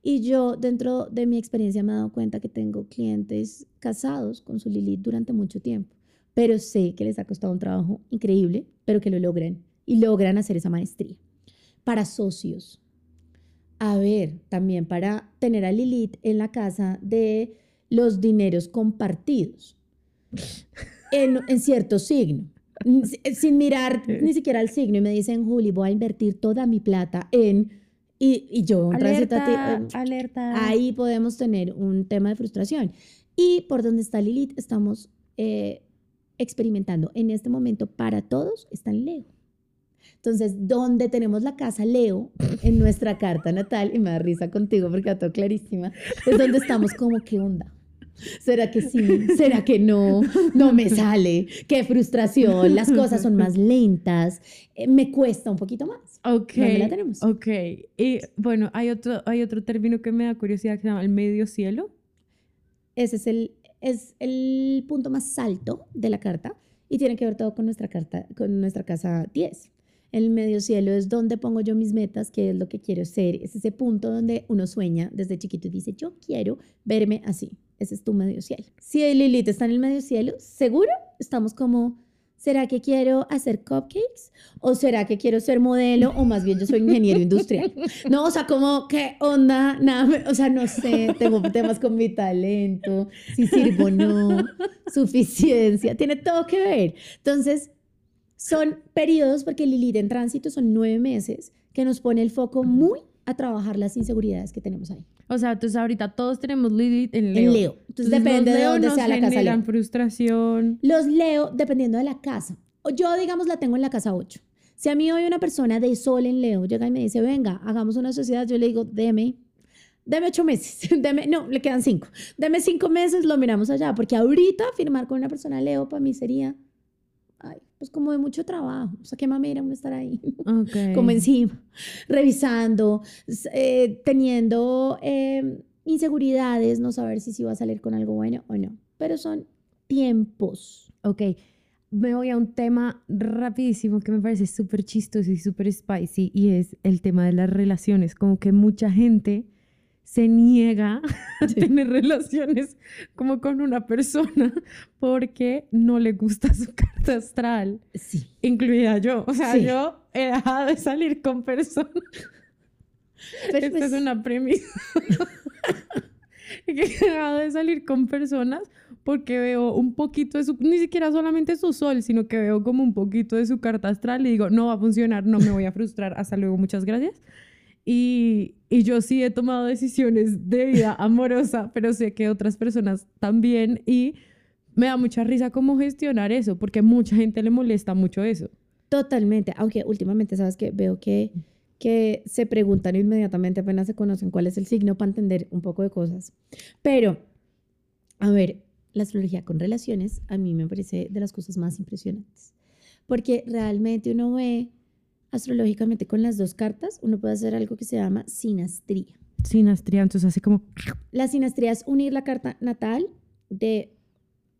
Y yo dentro de mi experiencia me he dado cuenta que tengo clientes casados con su Lilith durante mucho tiempo, pero sé que les ha costado un trabajo increíble, pero que lo logran y logran hacer esa maestría. Para socios, a ver, también para tener a Lilith en la casa de los dineros compartidos en, en cierto signo. Sin mirar ni siquiera el signo y me dicen, Juli, voy a invertir toda mi plata en... Y, y yo, Alerta, eh, alerta. ahí podemos tener un tema de frustración. Y por donde está Lilith, estamos eh, experimentando en este momento para todos, está en Leo. Entonces, donde tenemos la casa Leo en nuestra carta natal, y me da risa contigo porque está todo clarísima, es donde estamos como, ¿qué onda? ¿Será que sí? ¿Será que no? No me sale. Qué frustración. Las cosas son más lentas. Eh, me cuesta un poquito más. Ok. ¿Dónde la tenemos? Ok. Y bueno, hay otro, hay otro término que me da curiosidad que se llama el medio cielo. Ese es el, es el punto más alto de la carta y tiene que ver todo con nuestra carta, con nuestra casa 10. El medio cielo es donde pongo yo mis metas, qué es lo que quiero ser. Es ese punto donde uno sueña desde chiquito y dice, yo quiero verme así. Ese es tu medio cielo. Si Lilith está en el medio cielo, seguro estamos como, ¿será que quiero hacer cupcakes? ¿O será que quiero ser modelo? O más bien yo soy ingeniero industrial. No, o sea, como, ¿qué onda? Nada, o sea, no sé, tengo temas con mi talento, si sirvo o no, suficiencia, tiene todo que ver. Entonces, son periodos, porque Lilith en tránsito son nueve meses, que nos pone el foco muy a trabajar las inseguridades que tenemos ahí. O sea, entonces ahorita todos tenemos Lilith en Leo. En Leo. Entonces, depende los de dónde sea la casa Leo. frustración. Los leo dependiendo de la casa. Yo, digamos, la tengo en la casa 8. Si a mí hoy una persona de sol en Leo llega y me dice, venga, hagamos una sociedad, yo le digo, deme, deme ocho meses, deme, no, le quedan cinco, deme cinco meses, lo miramos allá, porque ahorita firmar con una persona Leo para mí sería, pues como de mucho trabajo, o sea, qué mamera uno estar ahí, como encima, revisando, eh, teniendo eh, inseguridades, no saber si sí va a salir con algo bueno o no, pero son tiempos. Ok. Me voy a un tema rapidísimo que me parece súper chistoso y súper spicy y es el tema de las relaciones. Como que mucha gente se niega a tener relaciones como con una persona porque no le gusta su carta astral, Sí. incluida yo. O sea, Sí. yo he dejado de salir con personas. Pero Esta pues, es una premisa. he dejado de salir con personas porque veo un poquito de su, ni siquiera solamente su sol, sino que veo como un poquito de su carta astral y digo, no va a funcionar, no me voy a frustrar, hasta luego, muchas gracias. Y, y yo sí he tomado decisiones de vida amorosa, pero sé que otras personas también y me da mucha risa cómo gestionar eso, porque mucha gente le molesta mucho eso. Totalmente, aunque últimamente, ¿sabes que Veo que, que se preguntan inmediatamente apenas se conocen cuál es el signo para entender un poco de cosas. Pero A ver, la astrología con relaciones a mí me parece de las cosas más impresionantes, porque realmente uno ve astrológicamente con las dos cartas, uno puede hacer algo que se llama sinastría. Sinastría, entonces así como... La sinastría es unir la carta natal de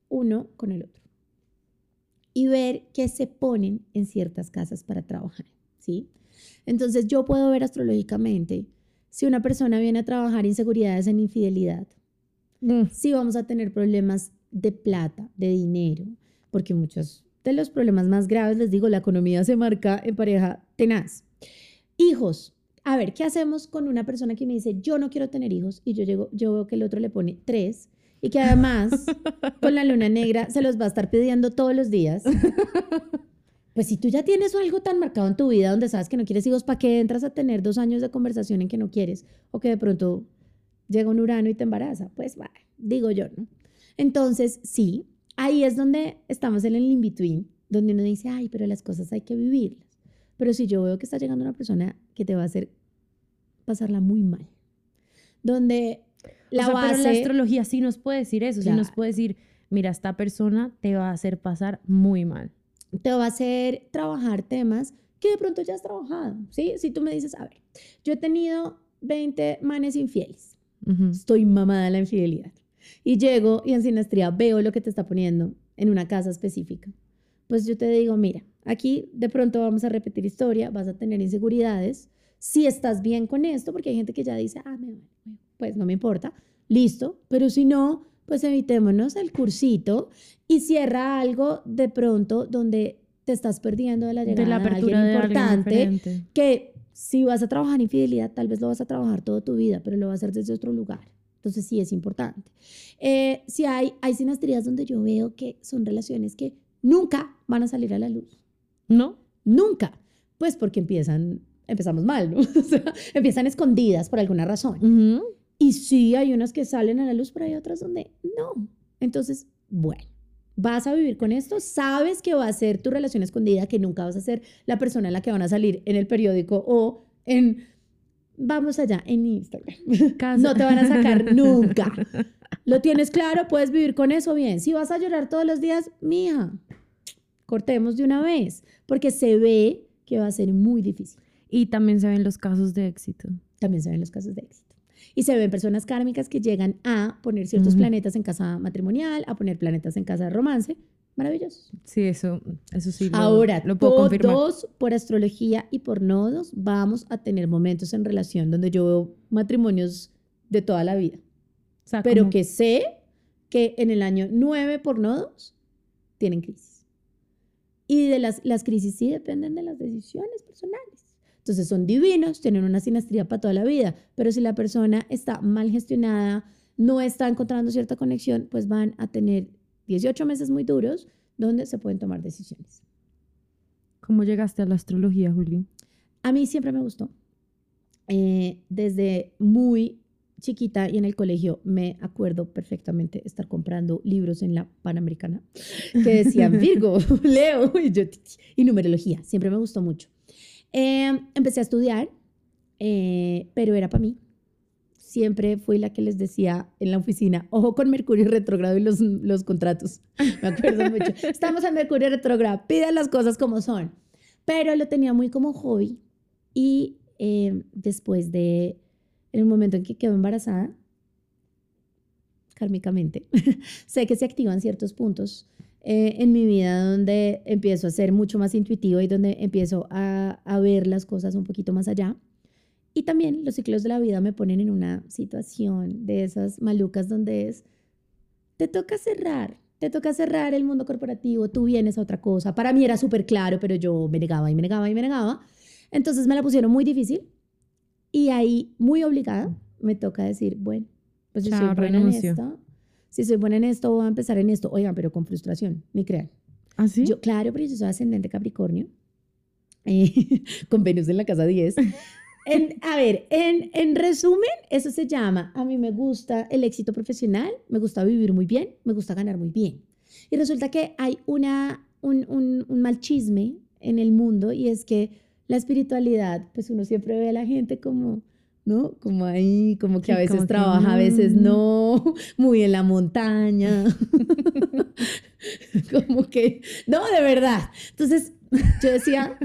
uno con el otro y ver qué se ponen en ciertas casas para trabajar, ¿sí? Entonces yo puedo ver astrológicamente si una persona viene a trabajar inseguridades en infidelidad, Mm. si vamos a tener problemas de plata, de dinero, porque muchos de los problemas más graves, les digo, la economía se marca en pareja tenaz. Hijos. A ver, ¿qué hacemos con una persona que me dice, yo no quiero tener hijos? Y yo, llego, yo veo que el otro le pone tres y que además con la luna negra se los va a estar pidiendo todos los días. Pues si tú ya tienes algo tan marcado en tu vida donde sabes que no quieres hijos, ¿para qué entras a tener dos años de conversación en que no quieres? O que de pronto llega un urano y te embaraza. Pues va, digo yo, ¿no? Entonces, sí, ahí es donde estamos en el in-between, donde uno dice, ay, pero las cosas hay que vivirlas. Pero si yo veo que está llegando una persona que te va a hacer pasarla muy mal, donde la o sea, base... pero la astrología sí nos puede decir eso, sí nos puede decir, mira, esta persona te va a hacer pasar muy mal. te va a hacer trabajar temas que de pronto ya has trabajado, ¿sí? Si tú me dices, a ver, yo he tenido 20 manes infieles, estoy mamada de la infidelidad, y llego y en sinastría veo lo que te está poniendo en una casa específica, pues yo te digo, mira, aquí de pronto vamos a repetir historia, vas a tener inseguridades, si estás bien con esto, porque hay gente que ya dice, ah, me pues no me importa, listo, pero si no, pues evitémonos el cursito y cierra algo de pronto donde te estás perdiendo de la llegada De la apertura de alguien alguien importante diferente. que si vas a trabajar infidelidad, tal vez lo vas a trabajar toda tu vida, pero lo vas a hacer desde otro lugar. Entonces sí es importante. Eh, si hay, hay sinastrías donde yo veo que son relaciones que nunca van a salir a la luz. ¿No? Nunca. Pues porque empiezan, empezamos mal, ¿no? O sea, empiezan escondidas por alguna razón. Ujú. Y sí, hay unas que salen a la luz, pero hay otras donde no. Entonces, bueno, vas a vivir con esto, sabes que va a ser tu relación escondida, que nunca vas a ser la persona en la que van a salir en el periódico o en, vamos allá, en Instagram. No te van a sacar nunca. ¿Lo tienes claro? ¿Puedes vivir con eso? Bien. Si vas a llorar todos los días, mija, cortemos de una vez, porque se ve que va a ser muy difícil. Y también se ven los casos de éxito. También se ven los casos de éxito. Y se ven personas kármicas que llegan a poner ciertos planetas en casa matrimonial, a poner planetas en casa de romance. Maravilloso. Sí, eso, eso sí. lo- Ahora, lo puedo confirmar. todos por astrología y por nodos vamos a tener momentos en relación donde yo veo matrimonios de toda la vida. O sea, Pero como- que sé que en el año 9 por nodos tienen crisis. Y de las, las crisis sí dependen de las decisiones personales. Entonces son divinos, tienen una sinastría para toda la vida, pero si la persona está mal gestionada, no está encontrando cierta conexión, pues van a tener 18 meses muy duros donde se pueden tomar decisiones. ¿Cómo llegaste a la astrología, Juli? A mí siempre me gustó. Eh, desde muy chiquita y en el colegio me acuerdo perfectamente estar comprando libros en la Panamericana que decían Virgo, Leo y, yo, y numerología. Siempre me gustó mucho. Eh, empecé a estudiar, eh, pero era para mí. Siempre fui la que les decía en la oficina, ojo con Mercurio retrógrado y los, los contratos. Me acuerdo mucho. Estamos en Mercurio retrógrado, pidan las cosas como son. Pero lo tenía muy como hobby. Y eh, después de, en el momento en que quedo embarazada, kármicamente, sé que se activan ciertos puntos eh, en mi vida donde empiezo a ser mucho más intuitivo y donde empiezo a, a ver las cosas un poquito más allá. Y también los ciclos de la vida me ponen en una situación de esas malucas donde es, te toca cerrar, te toca cerrar el mundo corporativo, tú vienes a otra cosa. Para mí era súper claro, pero yo me negaba y me negaba y me negaba. Entonces me la pusieron muy difícil y ahí, muy obligada, me toca decir, bueno, pues yo Chao, soy buena renuncio. en esto. Si soy buena en esto, voy a empezar en esto. Oigan, pero con frustración, ni crean. ¿Ah, sí? Yo, claro, pero yo soy ascendente Capricornio, eh, con Venus en la casa 10. En- a ver, en, en resumen, eso se llama, a mí me gusta el éxito profesional, me gusta vivir muy bien, me gusta ganar muy bien. Y resulta que hay una, un, un, un mal chisme en el mundo y es que la espiritualidad, pues uno siempre ve a la gente como ¿no? Como ahí, como que a veces trabaja, a veces mm. no, muy en la montaña. como que, no, de verdad. Entonces, yo decía,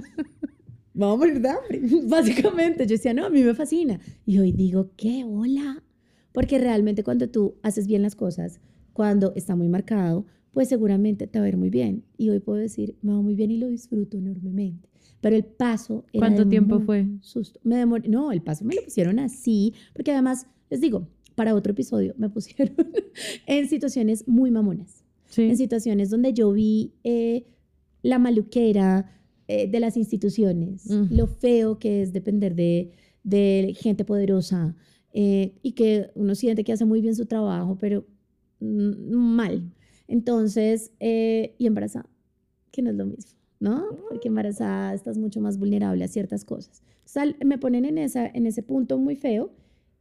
vamos a morir de hambre, básicamente. Yo decía, no, a mí me fascina. Y hoy digo, qué hola. Porque realmente cuando tú haces bien las cosas, cuando está muy marcado, pues seguramente te va a ir muy bien. Y hoy puedo decir, me va muy bien y lo disfruto enormemente. Pero el paso era ¿Cuánto tiempo fue? Susto. Me demoré, no, el paso me lo pusieron así, porque además, les digo, para otro episodio me pusieron en situaciones muy mamonas en Sí. situaciones donde yo vi eh, la maluquera eh, de las instituciones, lo feo que es depender de, de gente poderosa eh, y que uno siente que hace muy bien su trabajo, pero mm, mal. Entonces, eh, y embarazada, que no es lo mismo, ¿no? Porque embarazada estás mucho más vulnerable a ciertas cosas. Sal- me ponen en, esa, en ese punto muy feo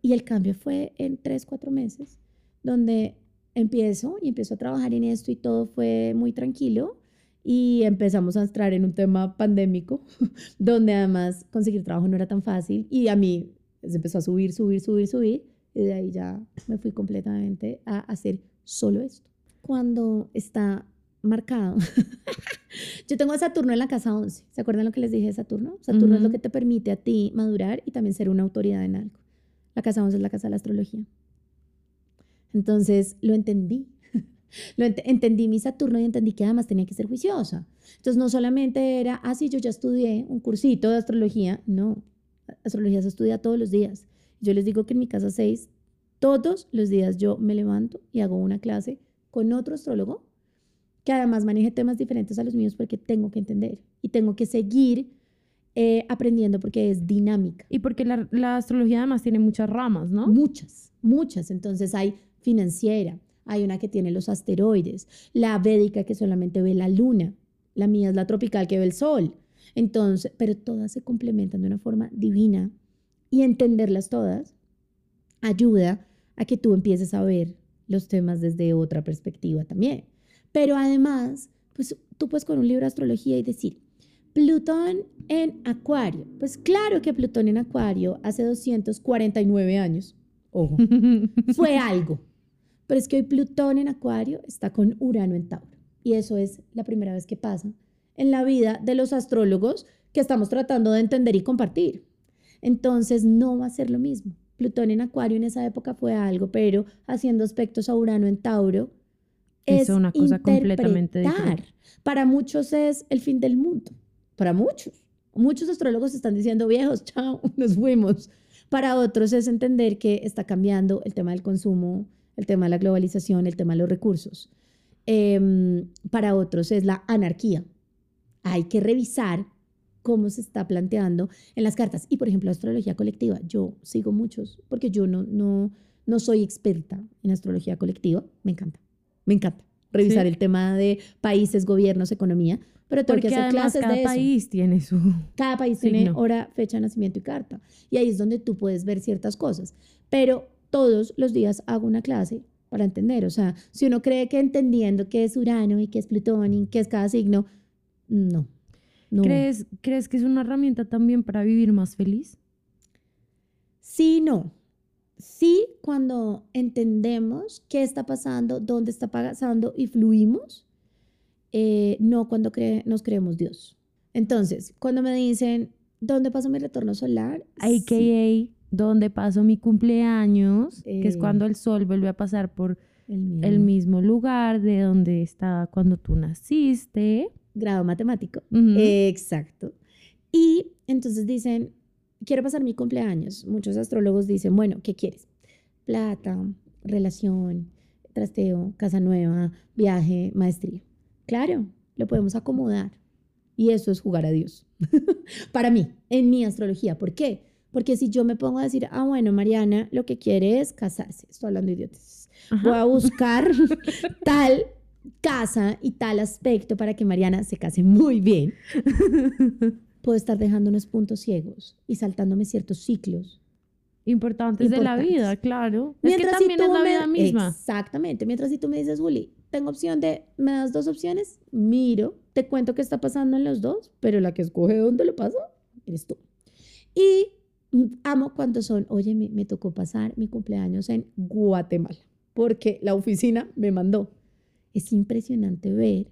y el cambio fue en tres, cuatro meses, donde empiezo y empiezo a trabajar en esto y todo fue muy tranquilo y empezamos a entrar en un tema pandémico donde además conseguir trabajo no era tan fácil y a mí se empezó a subir, subir, subir, subir y de ahí ya me fui completamente a hacer solo esto. Cuando está marcado, yo tengo a Saturno en la casa 11, ¿se acuerdan lo que les dije de Saturno? Saturno es lo que te permite a ti madurar y también ser una autoridad en algo. La casa 11 es la casa de la astrología. Entonces lo entendí. Lo ent- entendí mi Saturno y entendí que además tenía que ser juiciosa. Entonces no solamente era, ah, sí, yo ya estudié un cursito de astrología. No, astrología se estudia todos los días. Yo les digo que en mi casa 6, todos los días yo me levanto y hago una clase con otro astrólogo que además maneje temas diferentes a los míos porque tengo que entender y tengo que seguir eh, aprendiendo porque es dinámica. Y porque la, la astrología además tiene muchas ramas, ¿no? Muchas, muchas. Entonces hay financiera, hay una que tiene los asteroides, la védica que solamente ve la luna, la mía es la tropical que ve el sol. Entonces, pero todas se complementan de una forma divina y entenderlas todas ayuda a que tú empieces a ver los temas desde otra perspectiva también. Pero además, pues tú puedes con un libro de astrología y decir, Plutón en Acuario. Pues claro que Plutón en Acuario hace 249 años, ojo, fue algo. Pero es que hoy Plutón en Acuario está con Urano en Tauro. Y eso es la primera vez que pasa en la vida de los astrólogos que estamos tratando de entender y compartir. Entonces no va a ser lo mismo. Plutón en Acuario en esa época fue algo, pero haciendo aspectos a Urano en Tauro Es una cosa completamente diferente. Para muchos es el fin del mundo. Para muchos. Muchos astrólogos están diciendo, viejos, chao, nos fuimos. Para otros es entender que está cambiando el tema del consumo, el tema de la globalización, el tema de los recursos. Em, para otros es la anarquía. Hay que revisar cómo se está planteando en las cartas. Y por ejemplo, astrología colectiva. Yo sigo muchos porque yo no, no, no soy experta en astrología colectiva. Me encanta, me encanta revisar Sí. el tema de países, gobiernos, economía. Pero tengo Porque que hacer además clases cada de eso. país tiene su... Cada país tiene Signo. hora, fecha de nacimiento y carta. Y ahí es donde tú puedes ver ciertas cosas. Pero todos los días hago una clase para entender. O sea, si uno cree que entendiendo qué es Urano y qué es Plutón y qué es cada signo, no. no. ¿Crees, ¿Crees que es una herramienta también para vivir más feliz? Sí, no. Sí, cuando entendemos qué está pasando, dónde está pasando y fluimos, eh, no cuando cre- nos creemos Dios. Entonces, cuando me dicen, ¿dónde pasó mi retorno solar? Sí. Donde paso mi cumpleaños, que es Eh. cuando el sol vuelve a pasar por El, mismo lugar de donde estaba cuando tú naciste. grado matemático. Exacto. Y entonces dicen, quiero pasar mi cumpleaños. Muchos astrólogos dicen, bueno, ¿qué quieres? Plata, relación, trasteo, casa nueva, viaje, maestría. Claro, lo podemos acomodar. Y eso es jugar a Dios. Para mí, en mi astrología. ¿Por qué? Porque si yo me pongo a decir, ah, bueno, Mariana lo que quiere es casarse, estoy hablando de idiotas. Ajá. Voy a buscar tal casa y tal aspecto para que Mariana se case muy bien. Puedo estar dejando unos puntos ciegos y saltándome ciertos ciclos. Importantes de la Importantes. vida, claro. es que Mientras también si es la me- vida misma. Exactamente. Mientras si tú me dices, Juli, tengo opción de, ¿me das dos opciones? Miro, te cuento qué está pasando en los dos, pero la que escoge dónde lo pasa, eres tú. Y amo cuando son, oye, me, me tocó pasar mi cumpleaños en Guatemala, porque la oficina me mandó. Es impresionante ver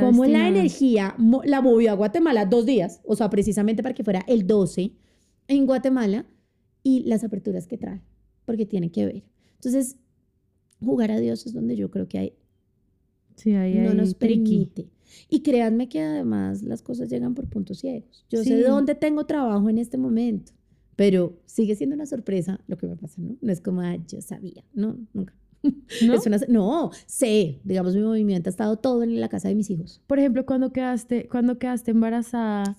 cómo la destinado. energía mo- la movió a Guatemala dos días, o sea, precisamente para que fuera el 12 en Guatemala y las aperturas que trae, porque tiene que ver. Entonces, jugar a Dios es donde yo creo que hay, Sí, ahí no hay nos tricky. permite. Y créanme que además las cosas llegan por puntos ciegos. Yo sé Sí. dónde tengo trabajo en este momento, pero sigue siendo una sorpresa lo que me pasa, ¿no? No es como, "Ah, yo sabía, no, nunca. ¿No? Es una- no, sé, digamos, mi movimiento ha estado todo en la casa de mis hijos. Por ejemplo, cuando quedaste, cuando quedaste embarazada.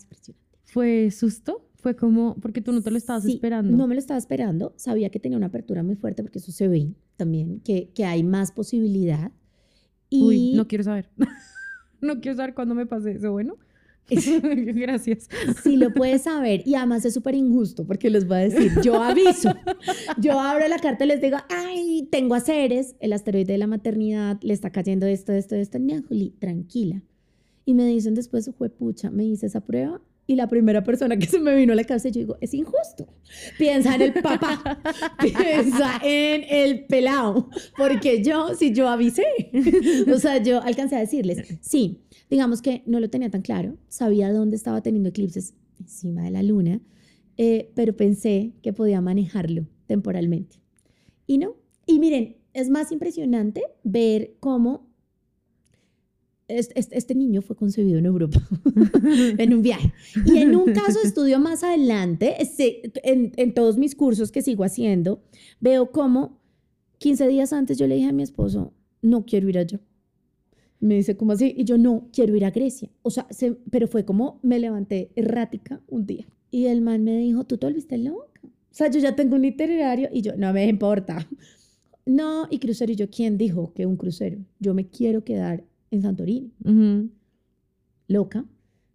¿fue susto? Fue como, porque tú no te lo estabas Sí, esperando. No me lo estaba esperando. Sabía que tenía una apertura muy fuerte porque eso se ve también, que, que hay más posibilidad. Y Uy, no quiero saber. no quiero saber cuándo me pase eso, bueno. Gracias. si lo puedes saber, y además es súper injusto porque les voy a decir, yo aviso, yo abro la carta y les digo, ay, tengo a el asteroide de la maternidad, le está cayendo esto, esto, esto, Juli, tranquila. Y me dicen después, pucha, me hice esa prueba y la primera persona que se me vino a la cabeza, yo digo, es injusto. Piensa en el papá, piensa en el pelado, porque yo, si yo avisé, o sea, yo alcancé a decirles, sí, digamos que no lo tenía tan claro, sabía dónde estaba teniendo eclipses encima de la luna, eh, pero pensé que podía manejarlo temporalmente. Y no. Y miren, es más impresionante ver cómo este, este- niño fue concebido en Europa, en un viaje. Y en un caso de estudio más adelante, este, en, en todos mis cursos que sigo haciendo, veo cómo 15 días antes yo le dije a mi esposo, no quiero ir allá. Me dice, ¿cómo así? Y yo, no, quiero ir a Grecia. O sea, se- pero fue como me levanté errática un día. Y el man me dijo, ¿tú te volviste loca? O sea, yo ya tengo un itinerario y yo, no me importa. No, y crucero. Y yo, ¿quién dijo que un crucero? Yo me quiero quedar en Santorini. Loca.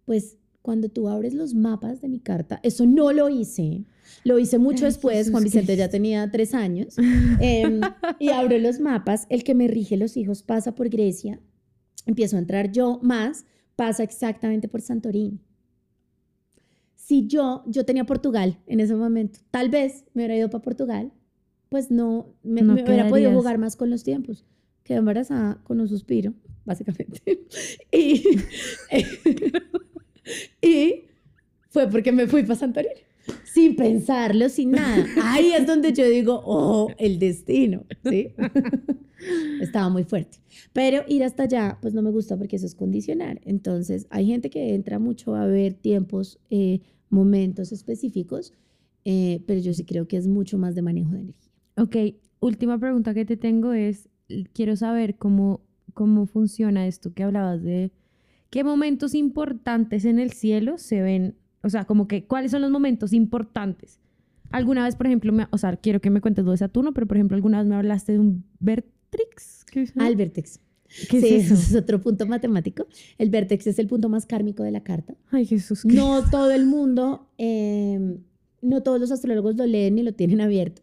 Pues cuando tú abres los mapas de mi carta, eso no lo hice. Lo hice mucho Ay, después. Jesús Juan Vicente ya tenía tres años. Em, y abro los mapas. El que me rige los hijos pasa por Grecia. Empiezo a entrar yo más. Pasa exactamente por Santorini. Si yo, yo tenía Portugal en ese momento, tal vez me hubiera ido para Portugal, pues no, me, No me hubiera podido jugar más con los tiempos. Quedé embarazada con un suspiro, básicamente. y, y fue porque me fui para Santorini. Sin pensarlo, sin nada. Ahí es donde yo digo, oh, el destino, ¿sí? Estaba muy fuerte. Pero ir hasta allá, pues no me gusta porque eso es condicionar. Entonces, hay gente que entra mucho a ver tiempos, eh, momentos específicos, eh, pero yo sí creo que es mucho más de manejo de energía. Ok, última pregunta que te tengo es, quiero saber cómo, cómo funciona esto que hablabas de qué momentos importantes en el cielo se ven, o sea, como que cuáles son los momentos importantes. Alguna vez, por ejemplo, me- o sea, quiero que me cuentes lo de Saturno, pero por ejemplo, alguna vez me hablaste de un Vertrix. ¿Qué es, Al vértex. ¿Qué sí, es eso? es otro punto matemático. El vértex es el punto más kármico de la carta. Ay, Jesús. ¿qué? No todo el mundo, eh, no todos los astrólogos lo leen ni lo tienen abierto.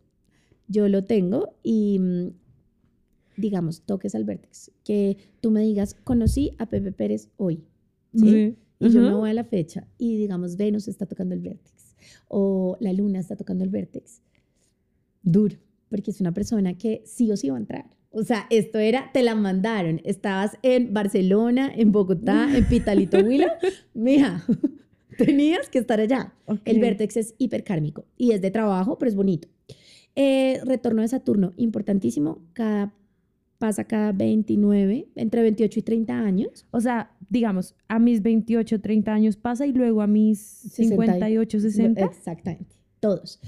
Yo lo tengo y, mm, digamos, toques al vértex. Que tú me digas, conocí a Pepe Pérez hoy. ¿sí? Sí. Y yo me voy a la fecha y, digamos, Venus está tocando el vértex o la luna está tocando el vértex. Duro, porque es una persona que sí o sí va a entrar. O sea, esto era, te la mandaron. Estabas en Barcelona, en Bogotá, en Pitalito Huila. Mija, tenías que estar allá. El vértex es hiperkármico y es de trabajo, pero es bonito. Eh, retorno de Saturno, importantísimo. Cada, pasa cada 29, entre 28 y 30 años. O sea, digamos, a mis 28, 30 años pasa y luego a mis 60 y- 58, 60. Exactamente, todos.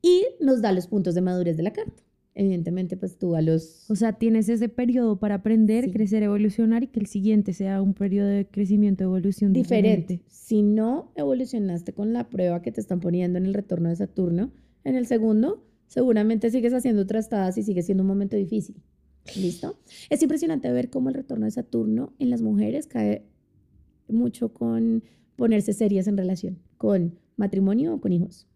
Y nos da los puntos de madurez de la carta. Evidentemente, pues tú a los... O sea, tienes ese periodo para aprender, Sí. crecer, evolucionar y que el siguiente sea un periodo de crecimiento, evolución diferente. diferente. Si no evolucionaste con la prueba que te están poniendo en el retorno de Saturno, en el segundo seguramente sigues haciendo trastadas y sigue siendo un momento difícil. ¿Listo? Es impresionante ver cómo el retorno de Saturno en las mujeres cae mucho con ponerse serias en relación, con matrimonio o con hijos.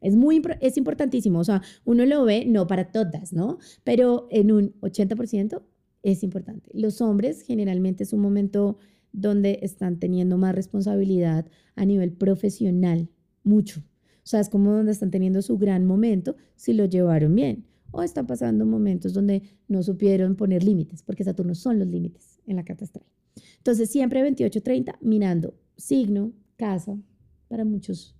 Es muy es importantísimo, o sea, uno lo ve, no para todas, ¿no? Pero en un 80% es importante. Los hombres generalmente es un momento donde están teniendo más responsabilidad a nivel profesional, mucho. O sea, es como donde están teniendo su gran momento si lo llevaron bien. O están pasando momentos donde no supieron poner límites, porque Saturno son los límites en la astral. Entonces, siempre 28-30, mirando signo, casa, para muchos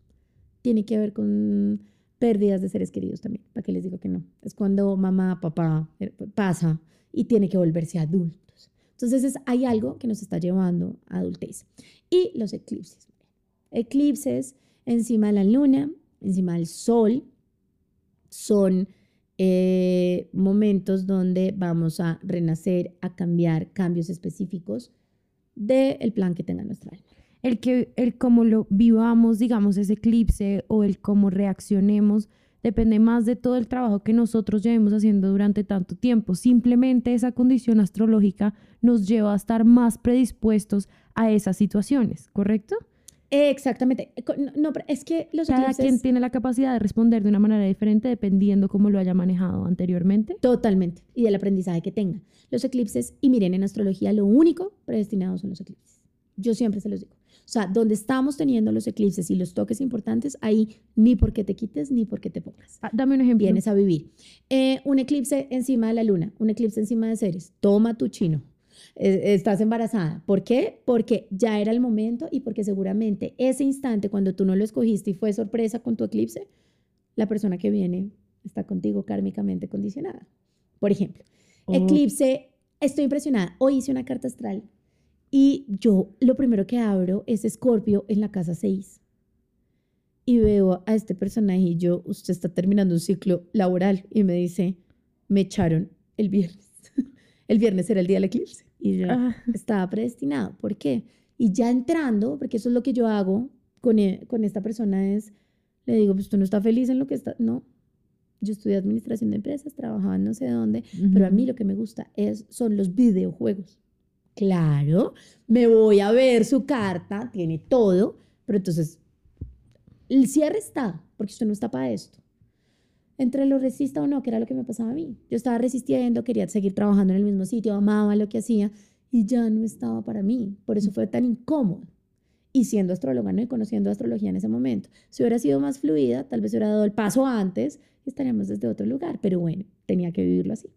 tiene que ver con pérdidas de seres queridos también, para que les digo que no. Es cuando mamá, papá eh, pasa y tiene que volverse adultos. Entonces hay algo que nos está llevando a adultez. Y los eclipses. Eclipses encima de la luna, encima del sol, son eh, momentos donde vamos a renacer, a cambiar cambios específicos del plan que tenga nuestra alma el que el cómo lo vivamos, digamos, ese eclipse o el cómo reaccionemos depende más de todo el trabajo que nosotros llevemos haciendo durante tanto tiempo. Simplemente esa condición astrológica nos lleva a estar más predispuestos a esas situaciones, ¿correcto? Exactamente. No, es que los Cada quien tiene la capacidad de responder de una manera diferente dependiendo cómo lo haya manejado anteriormente. Totalmente. Y del aprendizaje que tenga. Los eclipses, y miren, en astrología lo único predestinado son los eclipses. Yo siempre se los digo. O sea, donde estamos teniendo los eclipses y los toques importantes, ahí ni porque te quites ni porque te pongas. Ah, dame un ejemplo. Vienes a vivir. Eh, un eclipse encima de la luna, un eclipse encima de Ceres. Toma tu chino. Eh, estás embarazada. ¿Por qué? Porque ya era el momento y porque seguramente ese instante cuando tú no lo escogiste y fue sorpresa con tu eclipse, la persona que viene está contigo kármicamente condicionada. Por ejemplo, oh. eclipse, estoy impresionada. Hoy hice una carta astral y yo lo primero que abro es Escorpio en la casa 6. Y veo a este personaje y yo, usted está terminando un ciclo laboral y me dice, me echaron el viernes. el viernes era el día del eclipse. Y yo ah. estaba predestinado. ¿Por qué? Y ya entrando, porque eso es lo que yo hago con, e, con esta persona es, le digo, pues tú no estás feliz en lo que está. No, yo estudié administración de empresas, trabajaba en no sé dónde, pero a mí lo que me gusta es, son los videojuegos. Claro, me voy a ver su carta, tiene todo, pero entonces el cierre está, porque usted no está para esto. Entre lo resista o no, que era lo que me pasaba a mí. Yo estaba resistiendo, quería seguir trabajando en el mismo sitio, amaba lo que hacía y ya no estaba para mí. Por eso fue tan incómodo. Y siendo astróloga ¿no? y conociendo astrología en ese momento, si hubiera sido más fluida, tal vez hubiera dado el paso antes, estaríamos desde otro lugar. Pero bueno, tenía que vivirlo así.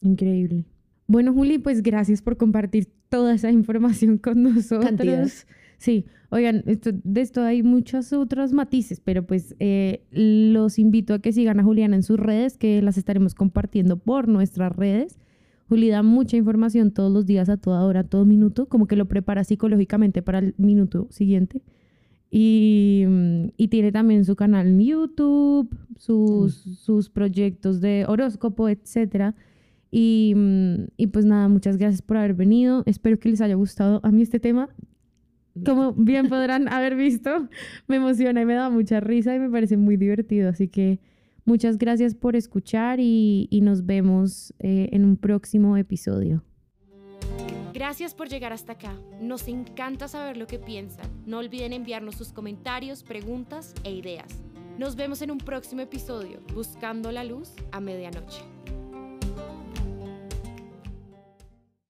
Increíble. Bueno, Juli, pues gracias por compartir toda esa información con nosotros. Sí, oigan, de esto hay muchos otros matices, pero pues eh, los invito a que sigan a Juliana en sus redes, que las estaremos compartiendo por nuestras redes. Juli da mucha información todos los días, a toda hora, a todo minuto, como que lo prepara psicológicamente para el minuto siguiente. Y, y tiene también su canal en YouTube, sus, sus proyectos de horóscopo, etcétera. Y, mm, y, pues nada, muchas gracias por haber venido. Espero que les haya gustado a mí este tema. Como bien podrán haber visto, me emociona y me da mucha risa y me parece muy divertido. Así que muchas gracias por escuchar y, y nos vemos eh, en un próximo episodio. Gracias por llegar hasta acá. Nos encanta saber lo que piensan. No olviden enviarnos sus comentarios, preguntas e ideas. Nos vemos en un próximo episodio, Buscando la Luz a Medianoche.